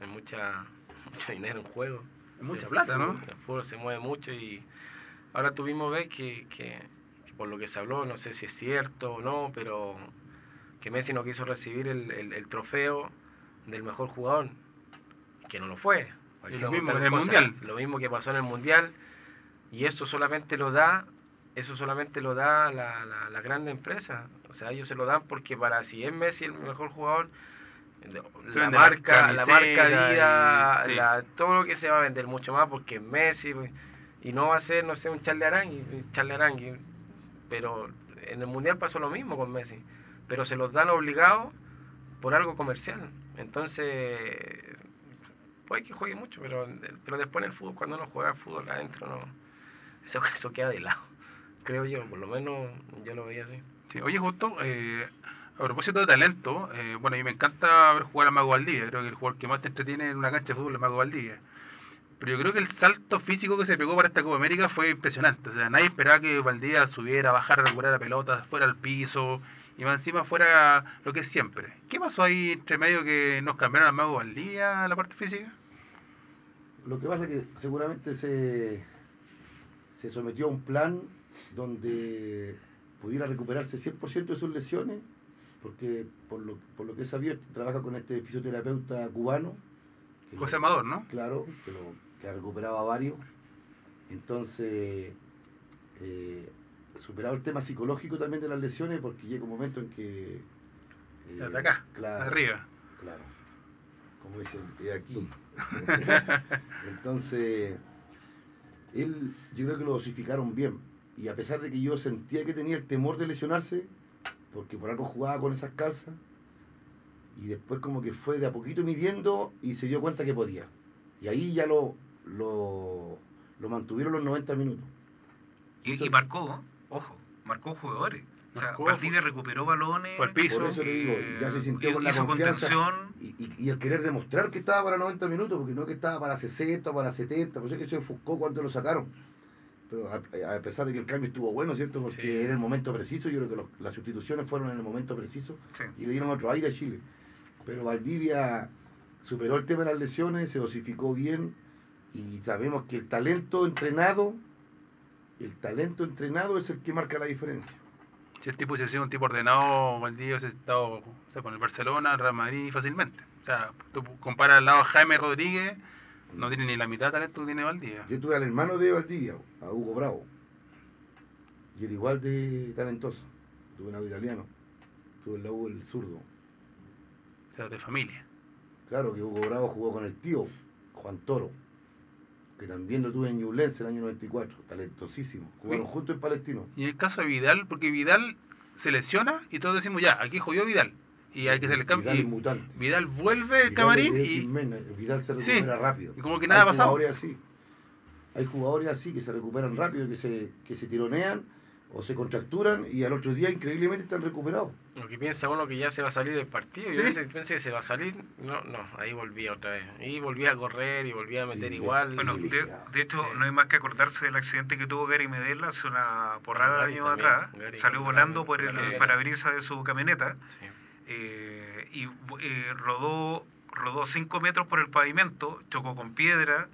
hay mucha, mucho dinero en juego. Mucha El plata, ¿no? El fútbol se mueve mucho y ahora tuvimos ver que, que, que por lo que se habló, no sé si es cierto o no, pero que Messi no quiso recibir el, el- el trofeo del mejor jugador, que no lo fue. Y lo mismo en el Mundial. Lo mismo que pasó en el Mundial y eso solamente lo da eso solamente lo da la, la, la grande empresa. O sea, ellos se lo dan porque para si es Messi el mejor jugador, la marca, la marca Adidas, y- sí. la- todo lo que se va a vender mucho más porque es Messi pues, y no va a ser, no sé, un Charlie Arangui, Arangui. Pero en el Mundial pasó lo mismo con Messi, pero se los dan obligados por algo comercial. Entonces, puede que juegue mucho, pero, pero después en el fútbol, cuando uno juega fútbol adentro, no eso, <laughs> eso queda de lado. Creo yo, por lo menos yo lo veía así. Sí, Oye, justo, eh, a propósito de talento, eh, bueno, a mí me encanta ver jugar a Mago Valdivia, creo que el jugador que más te entretiene en una cancha de fútbol es Mago Valdivia. Pero yo creo que el salto físico que se pegó para esta Copa América fue impresionante. O sea, nadie esperaba que Valdivia subiera, bajara, recuperara pelotas, fuera al piso y más encima fuera lo que es siempre. ¿Qué pasó ahí entre medio que nos cambiaron al mago al día la parte física? Lo que pasa es que seguramente se, se sometió a un plan donde pudiera recuperarse 100% de sus lesiones, porque por lo, por lo que he sabido, trabaja con este fisioterapeuta cubano. que José Amador, ¿no? Claro, que, lo, que ha recuperado a varios. Entonces, eh, superado el tema psicológico también de las lesiones, porque llega un momento en que... eh, De acá, claro, arriba. Claro, como dicen, de aquí. <laughs> Entonces, él, yo creo que lo dosificaron bien. Y a pesar de que yo sentía que tenía el temor de lesionarse, porque por algo jugaba con esas calzas, y después como que fue de a poquito midiendo y se dio cuenta que podía. Y ahí ya lo, lo, lo mantuvieron los 90 minutos. Y, y marcó, ojo, marcó jugadores. O sea, Valdivia recuperó balones. Al piso. Por eso te digo, eh, ya se sintió con la confianza y, y- y el querer demostrar que estaba para 90 minutos, porque no que estaba para 60 o para 70, por eso es que se enfocó cuando lo sacaron. Pero a, a pesar de que el cambio estuvo bueno, ¿cierto? Porque Sí. era el momento preciso, yo creo que los- las sustituciones fueron en el momento preciso Sí. y le dieron otro aire a Chile. Pero Valdivia superó el tema de las lesiones, se dosificó bien y sabemos que el talento entrenado, el talento entrenado es el que marca la diferencia. Si el tipo hubiese sido un tipo ordenado, Valdivia hubiese estado o sea, con el Barcelona, el Real Madrid fácilmente. O sea, tú comparas al lado a Jaime Rodríguez, no tiene ni la mitad de talento que tiene Valdivia. Yo tuve al hermano de Valdivia, a Hugo Bravo, y era igual de talentoso. Tuve un italiano, tuve el Hugo el zurdo. O sea, de familia. Claro que Hugo Bravo jugó con el tío, Juan Toro, que también lo tuve en Ñublense el año 94, talentosísimo. Jugaron Sí. juntos en Palestino. Y en el caso de Vidal, porque Vidal se lesiona y todos decimos, ya, aquí jodió Vidal. Y hay que se le cambia. Vidal Y es mutante. Vidal vuelve al Vidal camarín y Vidal se Sí, recupera rápido. y como que nada ha pasado. jugadores así. Hay jugadores así que se recuperan rápido, que se, que se tironean o se contracturan y al otro día increíblemente están recuperados. Lo que piensa uno que ya se va a salir del partido, Sí. yo pensé, pensé que se va a salir, no, no, ahí volvía otra vez. Y volvía a correr y volvía a meter Sí, igual. Bueno, y- de, de hecho, Sí. no hay más que acordarse del accidente que tuvo Gary Medel hace una porrada de años atrás. Gary Salió volando por el parabrisas de su camioneta sí. Eh, y eh, rodó rodó 5 metros por el pavimento, chocó con piedra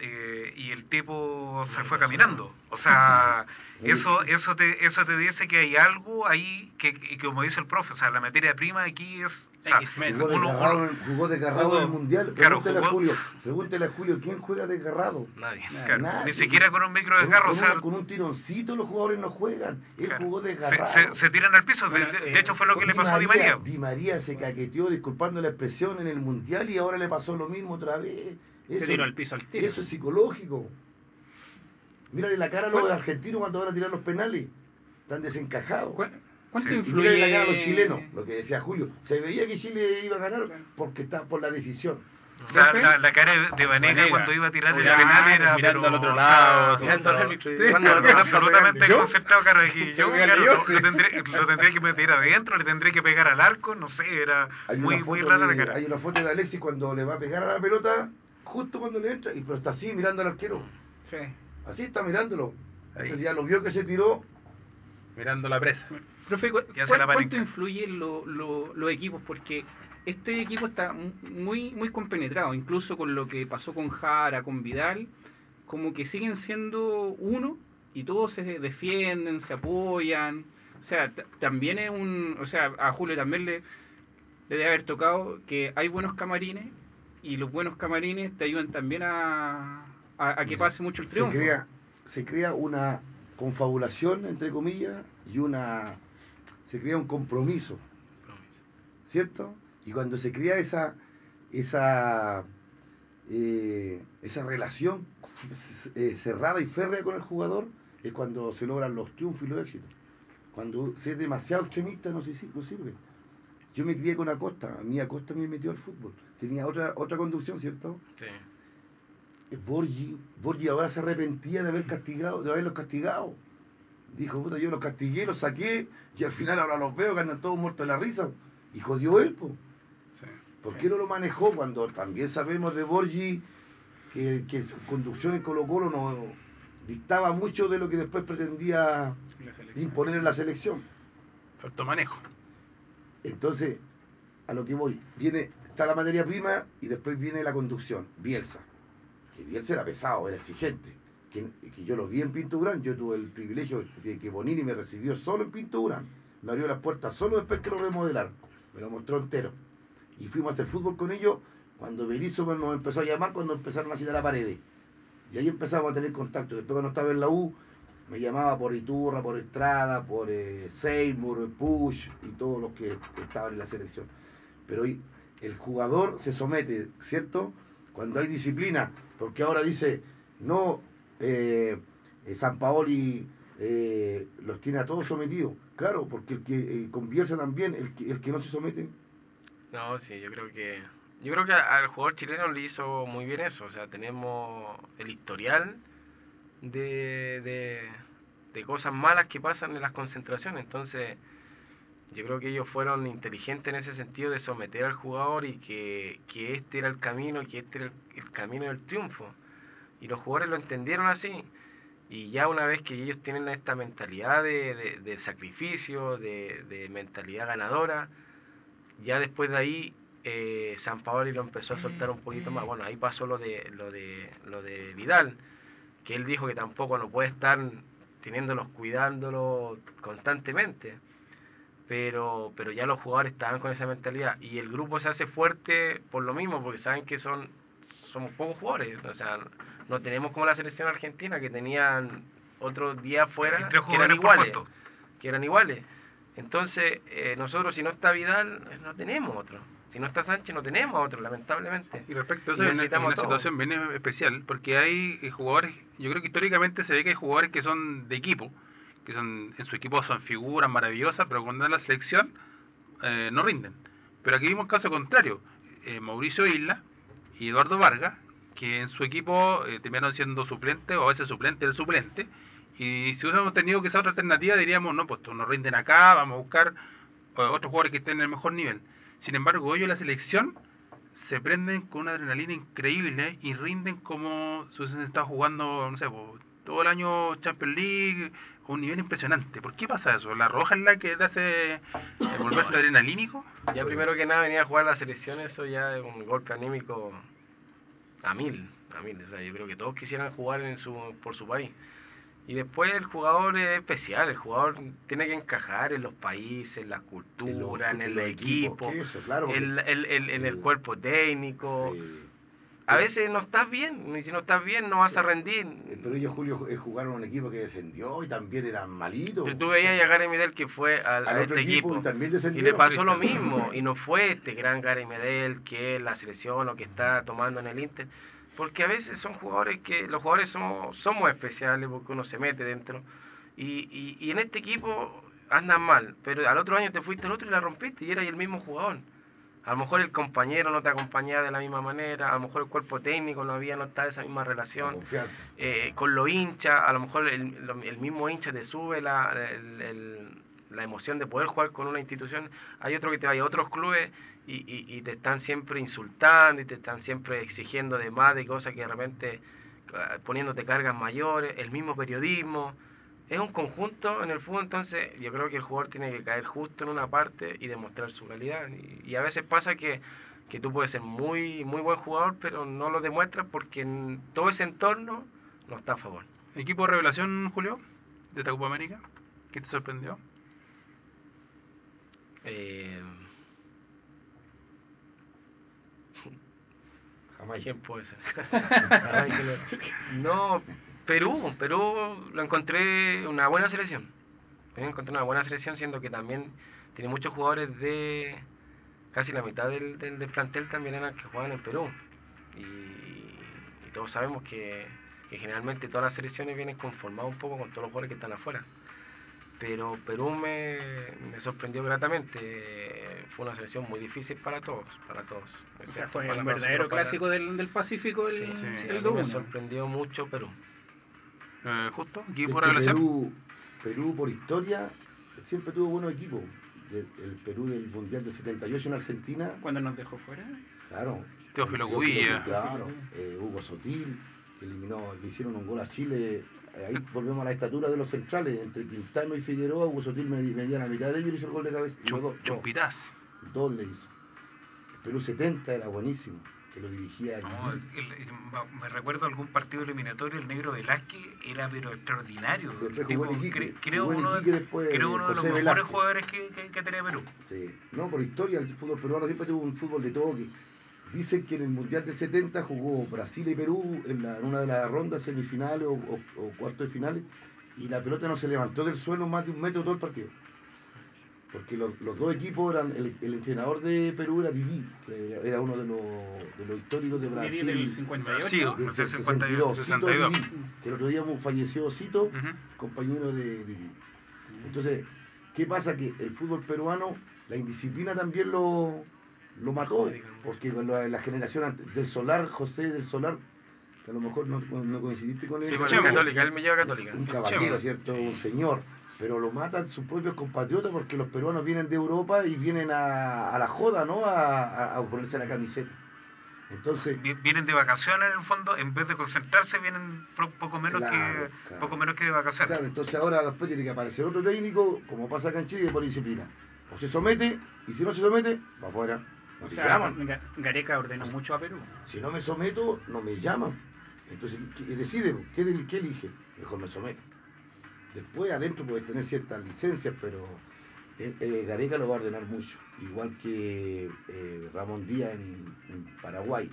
eh, y el tipo se fue caminando. O sea, <laughs> eso eso te eso te dice que hay algo ahí que, y como dice el profe, o sea, la materia prima aquí es... o sea. Jugó uno- desgarrado, uno- en- jugó desgarrado en el mundial. Claro, Pregúntele a Julio, pregúntele a Julio, ¿quién juega desgarrado? Nadie. claro, Nadie. ni siquiera con un micro Con de un- carro, o con, sea, con un tironcito los jugadores no juegan. Él claro, jugó se, desgarrado. se- se tiran al piso. De, Bueno, de- eh, de hecho, fue lo que Con le pasó a Di María. Di María se caqueteó, disculpando la expresión, en el mundial y ahora le pasó lo mismo otra vez. Se tiró al piso al tiro. Eso es psicológico. Mírale la cara a los ¿Cuál- argentinos cuando van a tirar los penales. Están desencajados. ¿Cu- ¿Cuánto. Y influye mírale la cara a los chilenos, lo que decía Julio. Se veía que Chile iba a ganar porque está por la decisión. O sea, ¿Profe? la, la cara de- Vanega cuando iba a tirar el penal era... mirando pero, al otro lado, Mirando al árbitro Sí. absolutamente ¿Yo? concentrado, claro, yo, Yo, claro, yo, lo, lo tendré, lo tendré que meter adentro, le tendré que pegar al arco, no sé, era Hay muy, muy rara la cara. hay una foto de Alexis cuando le va a pegar a la pelota, justo cuando le entra, y pero está así mirando al arquero. Sí, Así está mirándolo. Entonces ya lo vio que se tiró. mirando la presa. Profe, ¿cu- la ¿cuánto influyen lo- lo- los equipos? Porque este equipo está mu- muy muy compenetrado, incluso con lo que pasó con Jara, con Vidal, como que siguen siendo uno y todos se defienden, se apoyan. O sea, también es un... O sea, a Julio también le, le debe haber tocado que hay buenos camarines y los buenos camarines te ayudan también a, a, a que pase mucho el Se triunfo. crea, se crea una confabulación, entre comillas, y una. Se crea un compromiso, ¿cierto? Y cuando se crea esa. esa eh, esa relación eh, cerrada y férrea con el jugador es cuando se logran los triunfos y los éxitos. Cuando se es demasiado extremista no, se, no sirve. Yo me crié con Acosta, a mí Acosta me metió al fútbol. Tenía otra otra conducción, ¿cierto? Sí. Borgi, Borgi ahora se arrepentía de haber castigado, de haberlos castigado. Dijo, puta, yo los castigué, los saqué, y al final ahora los veo que andan todos muertos de la risa. Y jodió él, po. Sí. ¿Por qué no lo manejó cuando también sabemos de Borgi que, que su conducción en Colo Colo no dictaba mucho de lo que después pretendía imponer en la selección? Faltó manejo. Entonces, a lo que voy, viene, está la materia prima y después viene la conducción, Bielsa. Que Bielsa era pesado, era exigente. Que, que yo lo vi en Pinturán, yo tuve el privilegio de que Bonini me recibió solo en Pinturán. Me abrió las puertas solo después que lo remodelaron. Me lo mostró entero. Y fuimos a hacer fútbol con ellos cuando Berizzo nos empezó a llamar, cuando empezaron a citar a paredes. Y ahí empezamos a tener contacto. Después cuando estaba en la U, me llamaba por Iturra, por Estrada, por eh, Seymour, Push y todos los que estaban en la selección. Pero el jugador se somete, ¿cierto? Cuando hay disciplina, porque ahora dice, no, eh, eh, San Paoli eh, los tiene a todos sometidos. Claro, porque el que convierte también, el que, el que no se somete, No, sí, yo creo que yo creo que al jugador chileno le hizo muy bien eso, o sea, tenemos el historial de, de, de cosas malas que pasan en las concentraciones, entonces yo creo que ellos fueron inteligentes en ese sentido de someter al jugador y que, que este era el camino, que este era el, camino del triunfo. Y los jugadores lo entendieron así. Y ya una vez que ellos tienen esta mentalidad de, de, de sacrificio, de, de mentalidad ganadora, ya después de ahí eh, San Paoli lo empezó a soltar un poquito más. Bueno, ahí pasó lo de lo de lo de Vidal, que él dijo que tampoco no puede estar teniéndolos cuidándolo constantemente. Pero pero ya los jugadores estaban con esa mentalidad y el grupo se hace fuerte por lo mismo, porque saben que son somos pocos jugadores, o sea, no tenemos como la selección argentina que tenían otros días afuera Tres que eran iguales que eran iguales. Entonces, eh, nosotros si no está Vidal, no tenemos otro. Si no está Sánchez, no tenemos otro, lamentablemente. Y respecto a eso, es una, situación bien especial, porque hay eh, jugadores, yo creo que históricamente se ve que hay jugadores que son de equipo, que son en su equipo son figuras maravillosas, pero cuando dan la selección eh, no rinden. Pero aquí vimos caso contrario, eh, Mauricio Isla y Eduardo Vargas, que en su equipo eh, terminaron siendo suplente o a veces suplente del suplente, y si hubiéramos tenido que esa otra alternativa diríamos, no, pues no rinden acá, vamos a buscar otros jugadores que estén en el mejor nivel. Sin embargo, ellos en la selección se prenden con una adrenalina increíble y rinden como si hubiesen estado jugando, no sé, todo el año Champions League a un nivel impresionante. ¿Por qué pasa eso? ¿La roja es la que te hace eh, <coughs> volverte adrenalínico? Ya primero que nada venía a jugar la selección, eso ya es un golpe anímico a mil, a mil. O sea, yo creo que todos quisieran jugar en su, por su país. Y después el jugador es especial, el jugador tiene que encajar en los países, en la cultura, en, en el equipo, eso, claro, porque- el- el- en el cuerpo técnico. A veces no estás bien, y si no estás bien no vas a rendir. pero ellos, Julio, eh, jugaron un equipo que descendió y también eran malitos. Pero tú veías a Gary Medel que fue al, a este equipo equipo y le pasó lo mismo y no fue este gran Gary Medel que es la selección o que está tomando en el Inter porque a veces son jugadores que los jugadores somos somos especiales porque uno se mete dentro y, y, y en este equipo andan mal pero al otro año te fuiste al otro y la rompiste y era el mismo jugador. A lo mejor el compañero no te acompañaba de la misma manera a lo mejor el cuerpo técnico no había no estaba esa misma La relación eh, con los hinchas, a lo mejor el, el mismo hincha te sube la, el- el- la emoción de poder jugar con una institución. Hay otro que te vaya a otros clubes y, y, te están siempre insultando y te están siempre exigiendo de más de cosas que de repente ah, poniéndote cargas mayores, el mismo periodismo. Es un conjunto en el fútbol, entonces yo creo que el jugador tiene que caer justo en una parte y demostrar su calidad. Y, y a veces pasa que, que tú puedes ser muy, muy buen jugador, pero no lo demuestras porque todo ese entorno no está a favor. ¿Equipo de revelación, Julio, de esta Copa América? ¿Qué te sorprendió? Eh, Jamás. ¿Quién puede ser? <laughs> No- Perú, Perú lo encontré una buena selección. Perú encontré una buena selección siendo que también tiene muchos jugadores de casi la mitad del, del, del plantel también eran que juegan en Perú. Y, y todos sabemos que, que generalmente todas las selecciones vienen conformadas un poco con todos los jugadores que están afuera. Pero Perú me, me sorprendió gratamente. Fue una selección muy difícil para todos, para todos. O sea, excepto fue para el verdadero para- clásico del, del Pacífico el, Sí, sí, el a mí de me sorprendió mucho Perú. Eh, justo, que revelación. Perú, Perú, por historia, siempre tuvo buenos equipos. De- el Perú del Mundial del 78 en Argentina, Cuando nos dejó fuera. claro. Teófilo Teófilo, Cubilla. Claro, eh, Hugo Sotil, que eliminó, le hicieron un gol a Chile. Ahí volvemos a la estatura de los centrales, entre Quintano y Figueroa, Hugo Sotil me- medía la mitad de ellos y hizo el gol de cabeza. Y Chum- dos, le hizo. El Perú 70 era buenísimo, que lo dirigía No, Lili. el- el- me recuerdo algún partido eliminatorio, el negro Velázquez era pero extraordinario. Tipo, Iquique, creo uno, después creo uno de los mejores Velázquez. jugadores que, que, que tenía Perú. Sí. No, por historia, el fútbol peruano siempre tuvo un fútbol de toque. Dicen que en el Mundial del 70 jugó Brasil y Perú en, la- en una de las rondas semifinales o, o, o cuartos de finales y la pelota no se levantó del suelo más de un metro todo el partido. Porque los, los dos equipos eran, el, el entrenador de Perú era Didi, que era uno de los, de los históricos de Brasil. Didi del 58. Sí, del No sé, 62, 52, Cito 62. Didi, que el otro día falleció Cito, compañero de Didi. Entonces, ¿qué pasa? Que el fútbol peruano, la indisciplina también lo, lo mató, porque la, la generación del Solar, José del Solar, que a lo mejor no, no coincidiste con él, Sí, con Católica, él me lleva Católica. un caballero. ¿cierto? Un señor, pero lo matan sus propios compatriotas porque los peruanos vienen de Europa y vienen a, a la joda, ¿no? A, a- a ponerse la camiseta. Entonces, Vi- Vienen de vacaciones en el fondo, en vez de concentrarse, vienen poco menos Claro, que claro. poco menos que de vacaciones. Claro, entonces ahora después tiene que aparecer otro técnico, como pasa acá en Chile, por disciplina. O se somete, y si no se somete, va afuera. O sea, Gareca ordenó mucho a Perú. Si no me someto, no me llaman. Entonces, ¿qué- decide, ¿qué, qué elige? Mejor me someto. Después adentro puedes tener ciertas licencias, pero eh, eh, Gareca lo va a ordenar mucho. Igual que eh, Ramón Díaz en, en Paraguay.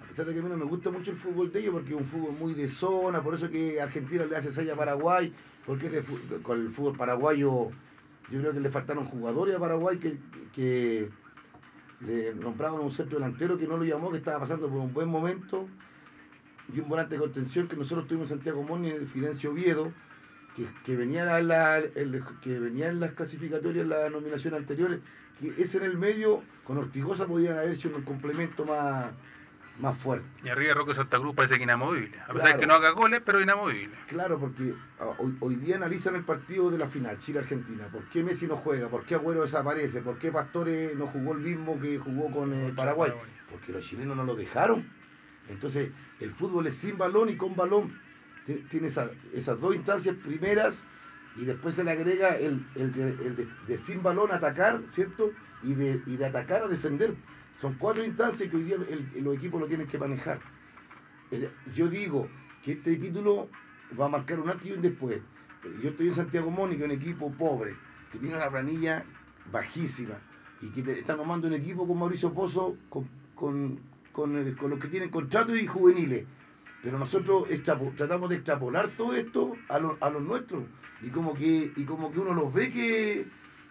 A pesar de que a mí no me gusta mucho el fútbol de ellos, porque es un fútbol muy de zona, por eso que Argentina le hace 6 a Paraguay, porque de con el fútbol paraguayo, yo creo que le faltaron jugadores a Paraguay que, que le nombraban un centro delantero que no lo llamó, que estaba pasando por un buen momento, y un volante de contención que nosotros tuvimos en Santiago Moni, el Fidencio Oviedo, que, que venía en que venía en las clasificatorias, las nominaciones anteriores, que ese en el medio, con Ortigosa podían haber hecho un complemento más, más fuerte. Y arriba Roque Santa Cruz parece que inamovible. A pesar Claro. de que no haga goles, pero inamovible. Claro, porque ah, hoy, hoy día analizan el partido de la final, Chile-Argentina. ¿Por qué Messi no juega? ¿Por qué Agüero desaparece? ¿Por qué Pastore no jugó el mismo que jugó con eh, Paraguay? Porque los chilenos no lo dejaron. Entonces, el fútbol es sin balón y con balón. Ti- Tiene esa- esas dos instancias primeras y después se le agrega el, el de, el de- de sin balón atacar, ¿cierto? Y de, y de atacar a defender. Son cuatro instancias que hoy día el- los equipos lo tienen que manejar. Yo digo que este título va a marcar un antes y un después. Yo estoy en Santiago Mónica, un equipo pobre, que tiene una planilla bajísima y que te- está nomando un equipo con Mauricio Pozo con, con, con, los que tienen contratos y juveniles. Pero nosotros tratamos de extrapolar todo esto a, a los nuestros. Y como que y como que uno los ve que,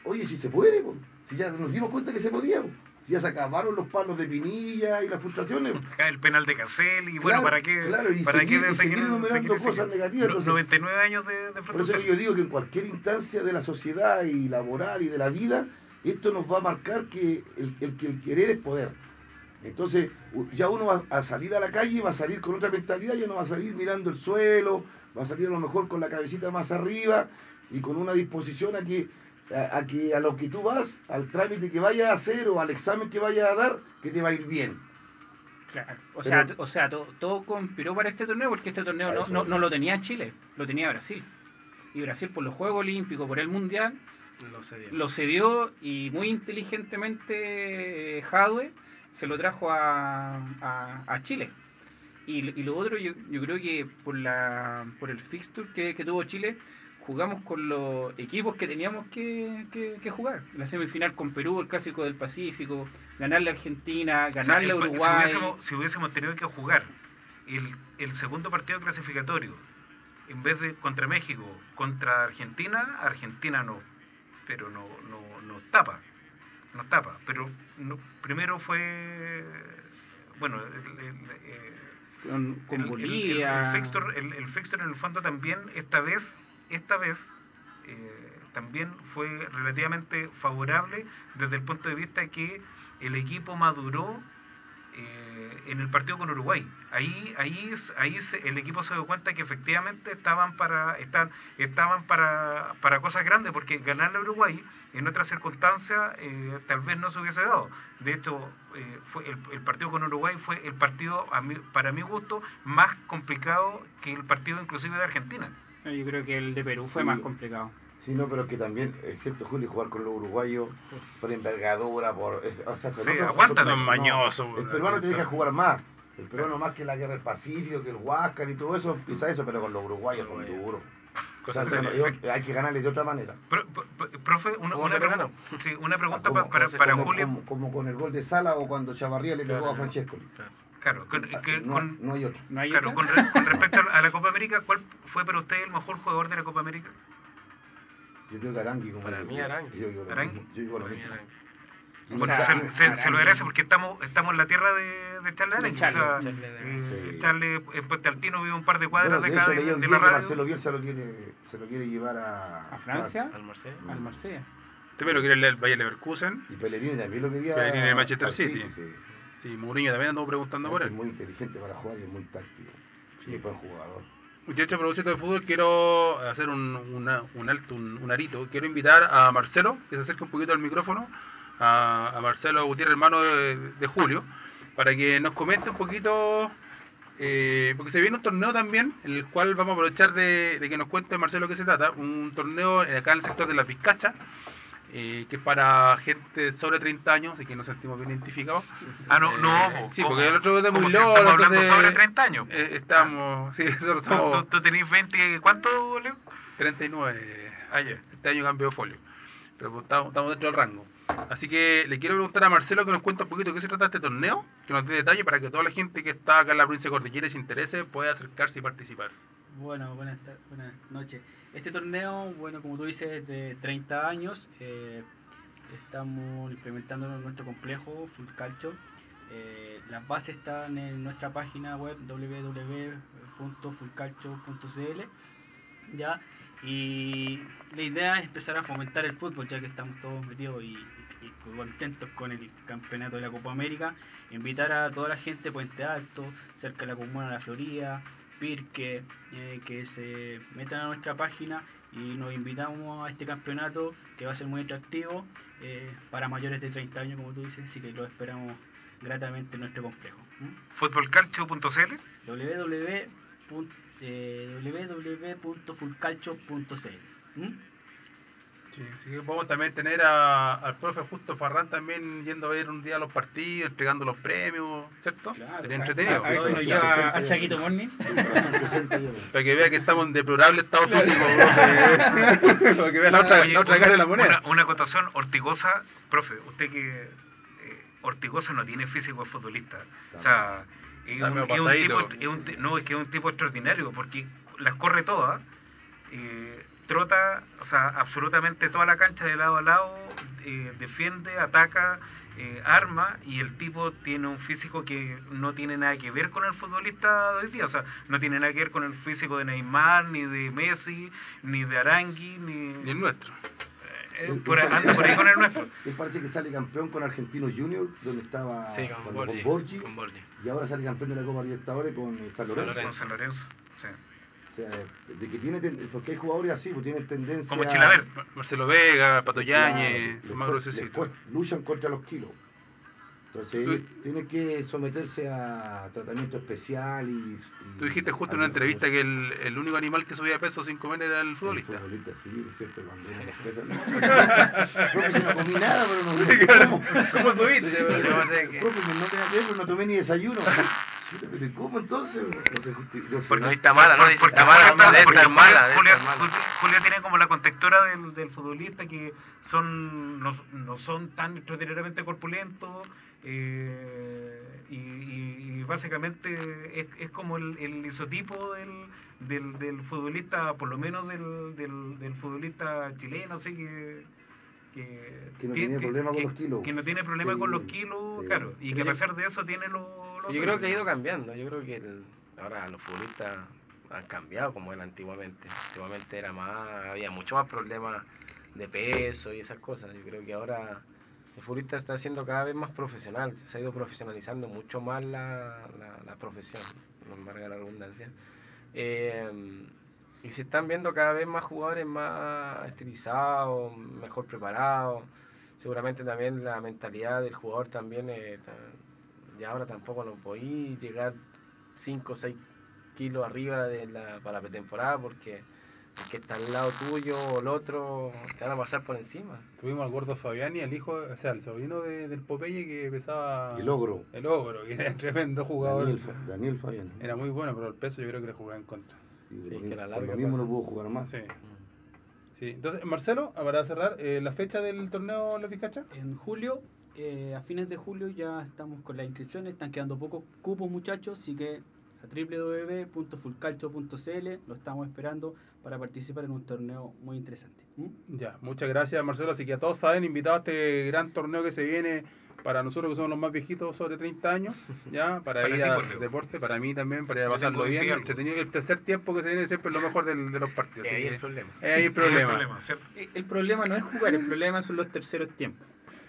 oye, si se puede, si ya nos dimos cuenta que se podía, po. Ya se acabaron los palos de Pinilla y las frustraciones. <laughs> El penal de Casel y bueno, Claro, ¿para qué? claro, y ¿para seguir- qué y seguir cosas negativas, entonces- 99 años de, de Por eso frustración. yo digo que en cualquier instancia de la sociedad y laboral y de la vida, esto nos va a marcar que el, el que el querer es poder. Entonces, ya uno va a salir a la calle, va a salir con otra mentalidad, ya no va a salir mirando el suelo, va a salir a lo mejor con la cabecita más arriba y con una disposición a que a, a que a lo que tú vas, al trámite que vayas a hacer o al examen que vayas a dar, que te va a ir bien. Claro. O Pero- sea, o sea to- todo conspiró para este torneo porque este torneo no, no, no lo tenía Chile, lo tenía Brasil. Y Brasil por los Juegos Olímpicos, por el Mundial, lo cedió y muy inteligentemente eh, Jadwe se lo trajo a, a, a Chile. Y, y lo otro, yo, yo creo que por la por el fixture que, que tuvo Chile, jugamos con los equipos que teníamos que, que, que jugar. La semifinal con Perú, el Clásico del Pacífico, ganarle a Argentina, O sea, ganarle a Uruguay. Si hubiésemos, si hubiésemos tenido que jugar el, el segundo partido clasificatorio, en vez de contra México, contra Argentina, Argentina no, pero no, no, nos tapa, nos tapa. Pero no- primero fue, bueno, el, el- con, Bolivia. El, el, fixture, el, el fixture en el fondo también, esta vez, esta vez, eh, también fue relativamente favorable desde el punto de vista que el equipo maduró eh, en el partido con Uruguay. Ahí, ahí, ahí se- el equipo se dio cuenta que efectivamente estaban para, están, estaban para, para cosas grandes, porque ganarle a Uruguay en otras circunstancias eh, tal vez no se hubiese dado. De hecho, eh, fue el, partido con Uruguay fue el partido, a para mi gusto, más complicado que el partido inclusive de Argentina. Yo creo que el de Perú fue Sí. más complicado. Sí, no, pero que también, es cierto, Julio, jugar con los uruguayos por envergadura, por... o sea, Sí, nosotros- aguántate, nosotros- mañoso, El peruano te deja jugar más. El peruano más que la guerra del Pacífico, que el Huáscar y todo eso, empieza eso, pero con los uruguayos son duros. O sea, no, hay que ganarle de otra manera. Pro- pro- pro- profe, una, ¿Cómo una pregunta, sí, una pregunta pa- para, para como, Julio. como- como con el gol de Sala o cuando Chavarría le pegó Claro. a Francesco. Claro, con, que- No, con- no hay otro. ¿No hay claro, otra? con, re- <laughs> con respecto a la Copa América, ¿cuál fue para usted el mejor jugador de la Copa América? Yo creo que Arangui. Como Para mí, Arangui. Yo digo Arangui. yo digo Bueno, se, Arangui. se- se lo agradece porque estamos estamos en la tierra de, de Charles Arangui. Charles, o sea, Charles eh, Sí. Charles en Puente Altino vive un par de cuadras Bueno, de de acá de, de la radio. Marcelo Bielsa lo quiere, se lo quiere llevar a, ¿A Francia? Al Marsella. Al Marsella. Usted me lo quiere el Bayer Leverkusen. Y Pellegrini también lo quería. Pellegrini de Manchester al City. sí. Sí, Mourinho también andó preguntando por Es él. muy inteligente para jugar y es muy táctico. Sí, buen jugador. Muchachos, a propósito de fútbol, quiero hacer un, una- un alto, un, un arito. Quiero invitar a Marcelo, que se acerque un poquito al micrófono, a, a Marcelo Gutiérrez, hermano de, de Julio, para que nos comente un poquito, eh, porque se viene un torneo también, en el cual vamos a aprovechar de, de que nos cuente Marcelo qué se trata. Un torneo acá en el sector de la Pizcacha, eh, que es para gente sobre 30 años, así que nos sentimos bien identificados. Ah, no, Eh, no, sí, porque el otro es muy si estamos hablando sobre 30 años. eh, estamos, <laughs> sí, nosotros ¿Tú, somos tú, tú tenés 20, ¿cuánto, Leo? 39. Ah, ya. Este año cambió folio. Pero pues, estamos, estamos dentro del rango. Así que le quiero preguntar a Marcelo que nos cuente un poquito de qué se trata este torneo, que nos dé detalle para que toda la gente que está acá en la provincia de Cordillera y se interese pueda acercarse y participar. Bueno, buenas, buenas noches. Este torneo, bueno, como tú dices, es de 30 años. eh, estamos implementando nuestro complejo Full Calcio. Eh, las bases están en nuestra página web www.fullcalcio.cl ya y la idea es empezar a fomentar el fútbol ya que estamos todos metidos y, y contentos con el campeonato de la Copa América invitar a toda la gente de Puente Alto cerca de la comuna de la Florida Pirque eh, que se metan a nuestra página y nos invitamos a este campeonato que va a ser muy atractivo eh, para mayores de 30 años como tú dices así que lo esperamos gratamente en nuestro complejo ¿m? Futbolcalcio.cl www Sí, que podemos también tener a- al profe Justo Farrán también yendo a ver un día los partidos, entregando los premios, ¿cierto? Claro. Entretenido. A lleva a Chaquito Morning. <laughs> Para que vea que estamos en deplorable estado físico. <laughs> Para que vea la otra, Oye, la otra cara de la moneda. Una, una acotación, Ortigosa, profe, usted que eh, Ortigosa no tiene físico de futbolista. O sea, es un, medio es un tipo, pasadito. es un ti- no, es que es un tipo extraordinario porque las corre todas, eh, trota, o sea, absolutamente toda la cancha de lado a lado, eh, defiende, ataca, eh, arma y el tipo tiene un físico que no tiene nada que ver con el futbolista de hoy día, o sea, no tiene nada que ver con el físico de Neymar, ni de Messi, ni de Arangui, ni... Y el nuestro. eh, por ahí- anda por ahí con el nuestro. <laughs> Él parece que sale campeón con Argentinos Junior, donde estaba Sí, con Borgi. con Borgi, Con Borgi. y ahora sale campeón de la Copa Libertadores con eh, San Lorenzo. Con San Lorenzo. sí. O sea, de que tiene porque hay jugadores así, pues tienen tendencia Como Chilaver. Marcelo Vega, Pato Claro, Yañez, les son más gruesecitos. luchan contra los kilos. Entonces, Tú- tiene que someterse a tratamiento especial y... y- Tú dijiste justo en una entrevista que el, el único animal que subía peso sin comer era el futbolista. El futbolista, sí, es cierto, cuando <laughs> respeta- Profe, no comí nada, pero no... ¿Cómo? <laughs> ¿Cómo subiste? Profe, no tenía tiempo, no tomé ni desayuno. <laughs> Chuta, ¿Pero ¿y cómo entonces? Porque- No, está mala, ¿no? por- Dice, porque está mala, Julio- porque mala, tiene como la contextura del, del futbolista que son no, no son tan extraordinariamente corpulentos eh, y, y- y básicamente es, es como el, el isotipo del, del, del futbolista, por lo menos del, del, del futbolista chileno, así que... Que, Que no tiene- tiene problema con los kilos. Que no tiene problema Sí, con los kilos, sí. claro. Y que a pesar de eso tiene los... Yo creo que ha ido cambiando. Yo creo que ahora los futbolistas han cambiado como era antiguamente. Antiguamente era más, había mucho más problemas de peso y esas cosas. Yo creo que ahora el futbolista está siendo cada vez más profesional, se ha ido profesionalizando mucho más la, la, la profesión, no me la redundancia. Eh, y se están viendo cada vez más jugadores más estilizados, mejor preparados. Seguramente también la mentalidad del jugador también, eh, ya ahora tampoco no podéis llegar 5 o 6 kilos arriba de la, para la pretemporada porque el que está al lado tuyo o el otro te van a pasar por encima. Tuvimos al gordo Fabiani, el hijo, o sea, el sobrino de- del Popeye que pesaba... El ogro. El ogro, que era un <laughs> tremendo jugador. Daniel, Fa- Daniel Fabián. Era muy bueno, pero el peso yo creo que le jugaba en contra. Sí, Sí, por que la larga lo mismo pasa. no pudo jugar más. Sí. sí. Entonces, Marcelo, para cerrar, eh, ¿la fecha del torneo La Vizcacha? En julio, eh, a fines de julio ya estamos con las inscripciones, están quedando pocos cupos muchachos, así que a www.fulcalcho.cl lo estamos esperando para participar en un torneo muy interesante. ¿Mm? Ya, muchas gracias Marcelo. Así que ya todos saben, invitados a este gran torneo que se viene para nosotros que somos los más viejitos, sobre 30 años, <laughs> ya, para, Para ir a Dios. deporte, para mí también, para ir a pasarlo bien. 20 algo. entretenido. El tercer tiempo que se viene siempre es lo mejor del- de los partidos. Y así ahí el problema. es <laughs> ahí el problema. Eh, El problema no es jugar, el problema son los terceros tiempos.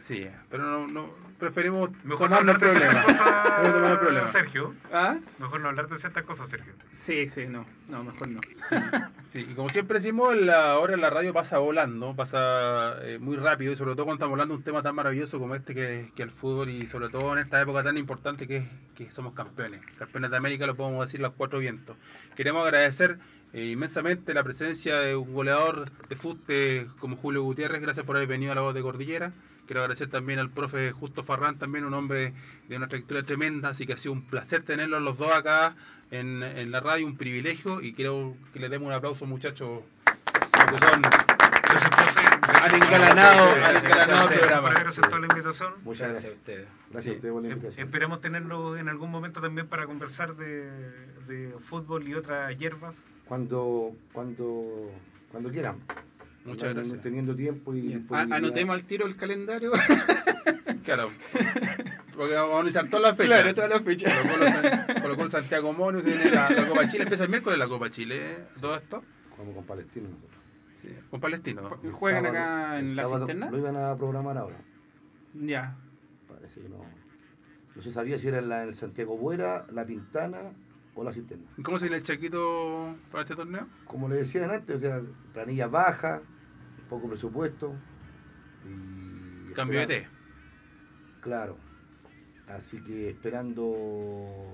Sí, pero no, no preferimos Mejor no hablar de problemas. ciertas cosas. Sergio. ¿Ah? Mejor no hablar de ciertas cosas, Sergio. Sí, sí, no, no, mejor no. <laughs> Sí, y como siempre decimos, la hora en la radio pasa volando, pasa eh, muy rápido y sobre todo cuando estamos hablando de un tema tan maravilloso como este que, que el fútbol y sobre todo en esta época tan importante que, que somos campeones. Campeones de América lo podemos decir los cuatro vientos. Queremos agradecer eh, inmensamente la presencia de un goleador de fútbol eh, como Julio Gutiérrez, gracias por haber venido a la voz de Cordillera. Quiero agradecer también al profe Justo Farrán, también un hombre de una trayectoria tremenda, así que ha sido un placer tenerlos los dos acá en, en la radio, un privilegio, y quiero que les demos un aplauso muchachos, porque son Gracias, profe. Gracias Han engalanado- por- han engalanado el programa. por la invitación. Muchas Gracias a gracias. ustedes. Gracias a ustedes por la Eh, invitación. Esperamos tenerlo en algún momento también para conversar de, de fútbol y otras hierbas. Cuando, cuando, cuando quieran. Muchas gracias. Teniendo tiempo y. Anotemos al tiro el calendario. <laughs> Claro. Porque vamos a analizar todas las fechas. Claro, todas las fechas. Colocó los- Colocó el Santiago Mono, se viene la, la Copa Chile, empieza el miércoles la Copa Chile, ¿eh? todo esto. Jugamos con Palestino nosotros. Sí, con Palestino. ¿Y ¿Juegan Sábado- acá en el la cisterna? Lo iban a programar ahora. Ya. Parece que no. No se sabía si era en la, el Santiago Buera, la Pintana o la Cisterna. ¿Y ¿Cómo se viene el Chaquito para este torneo? Como le decían antes, o sea, planilla baja, poco presupuesto. Y Cambio de té. Claro. Así que esperando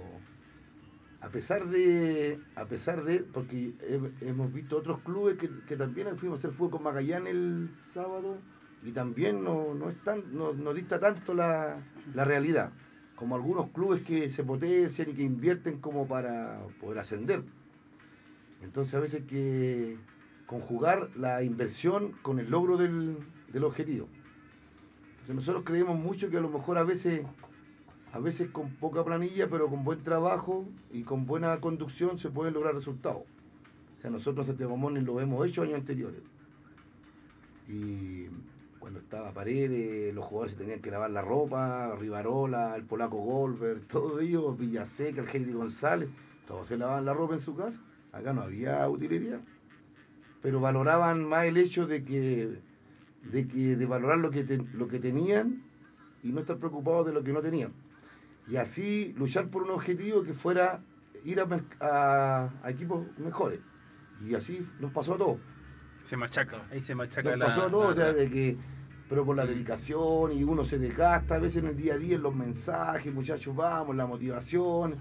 a pesar de a pesar de porque he- hemos visto otros clubes que, que también fuimos a hacer fútbol con Magallanes el sábado y también no no es tan, no, no dista tanto la, la realidad como algunos clubes que se potencian y que invierten como para poder ascender entonces a veces que conjugar la inversión con el logro del, del objetivo entonces nosotros creemos mucho que a lo mejor a veces, a veces con poca planilla, pero con buen trabajo y con buena conducción se pueden lograr resultados. O sea, nosotros Santiago Morning lo hemos hecho años anteriores. Y cuando estaba Paredes, los jugadores se tenían que lavar la ropa, Rivarola, el polaco Goldberg, <laughs> todo ellos, Villaseca, el Heidi González, todos se lavaban la ropa en su casa. Acá no había utilería. Pero valoraban más el hecho de que de que de valorar lo que te- lo que tenían y no estar preocupados de lo que no tenían. Y así luchar por un objetivo que fuera ir a, mer- a- a equipos mejores. Y así nos pasó a todos. Se machaca, ahí se machaca nos la... pasó a todos la- o sea de que pero por la dedicación y uno se desgasta a veces en el día a día en los mensajes muchachos vamos la motivación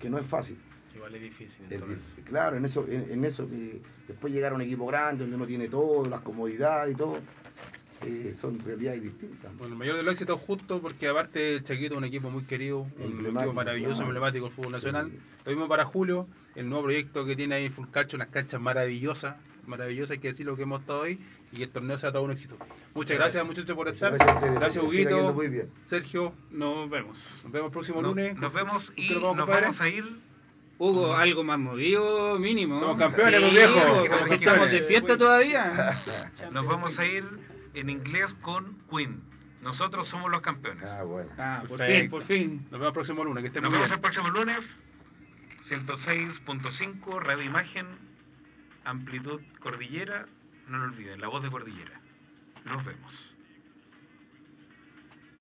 que no es fácil Igual es difícil. es entonces. difícil, claro, en eso, en, en eso que después llegar a un equipo grande donde uno tiene todo, las comodidades y todo, eh, son realidades distintas. Bueno, el mayor de los éxitos justo porque aparte el Chaquito es un equipo muy querido, un equipo maravilloso, claro. emblemático del fútbol nacional. Sí. Lo mismo para Julio, el nuevo proyecto que tiene ahí en Fulcacho, unas canchas maravillosas, maravillosas, hay que decir lo que hemos estado ahí, y que el torneo sea todo un éxito. Muchas gracias muchachos por Muchas estar. gracias a ustedes, Gracias Huguito, muy bien. Sergio, Nos vemos. nos vemos el próximo No- lunes. Nos vemos y ¿Usted lo vamos, nos vamos a ir. Hugo, algo más movido mínimo. Somos campeones, Sí, pues, viejo. pues, campeones. estamos de fiesta todavía. <laughs> Nos vamos a ir en inglés con Queen. Nosotros somos los campeones. Ah, bueno. Ah, por Perfecto. fin, por fin. Nos vemos el próximo lunes, que estén Nos muy vemos bien. el próximo lunes. 106.5 Radio Imagen, Amplitud Cordillera. No lo olviden, la voz de Cordillera. Nos vemos.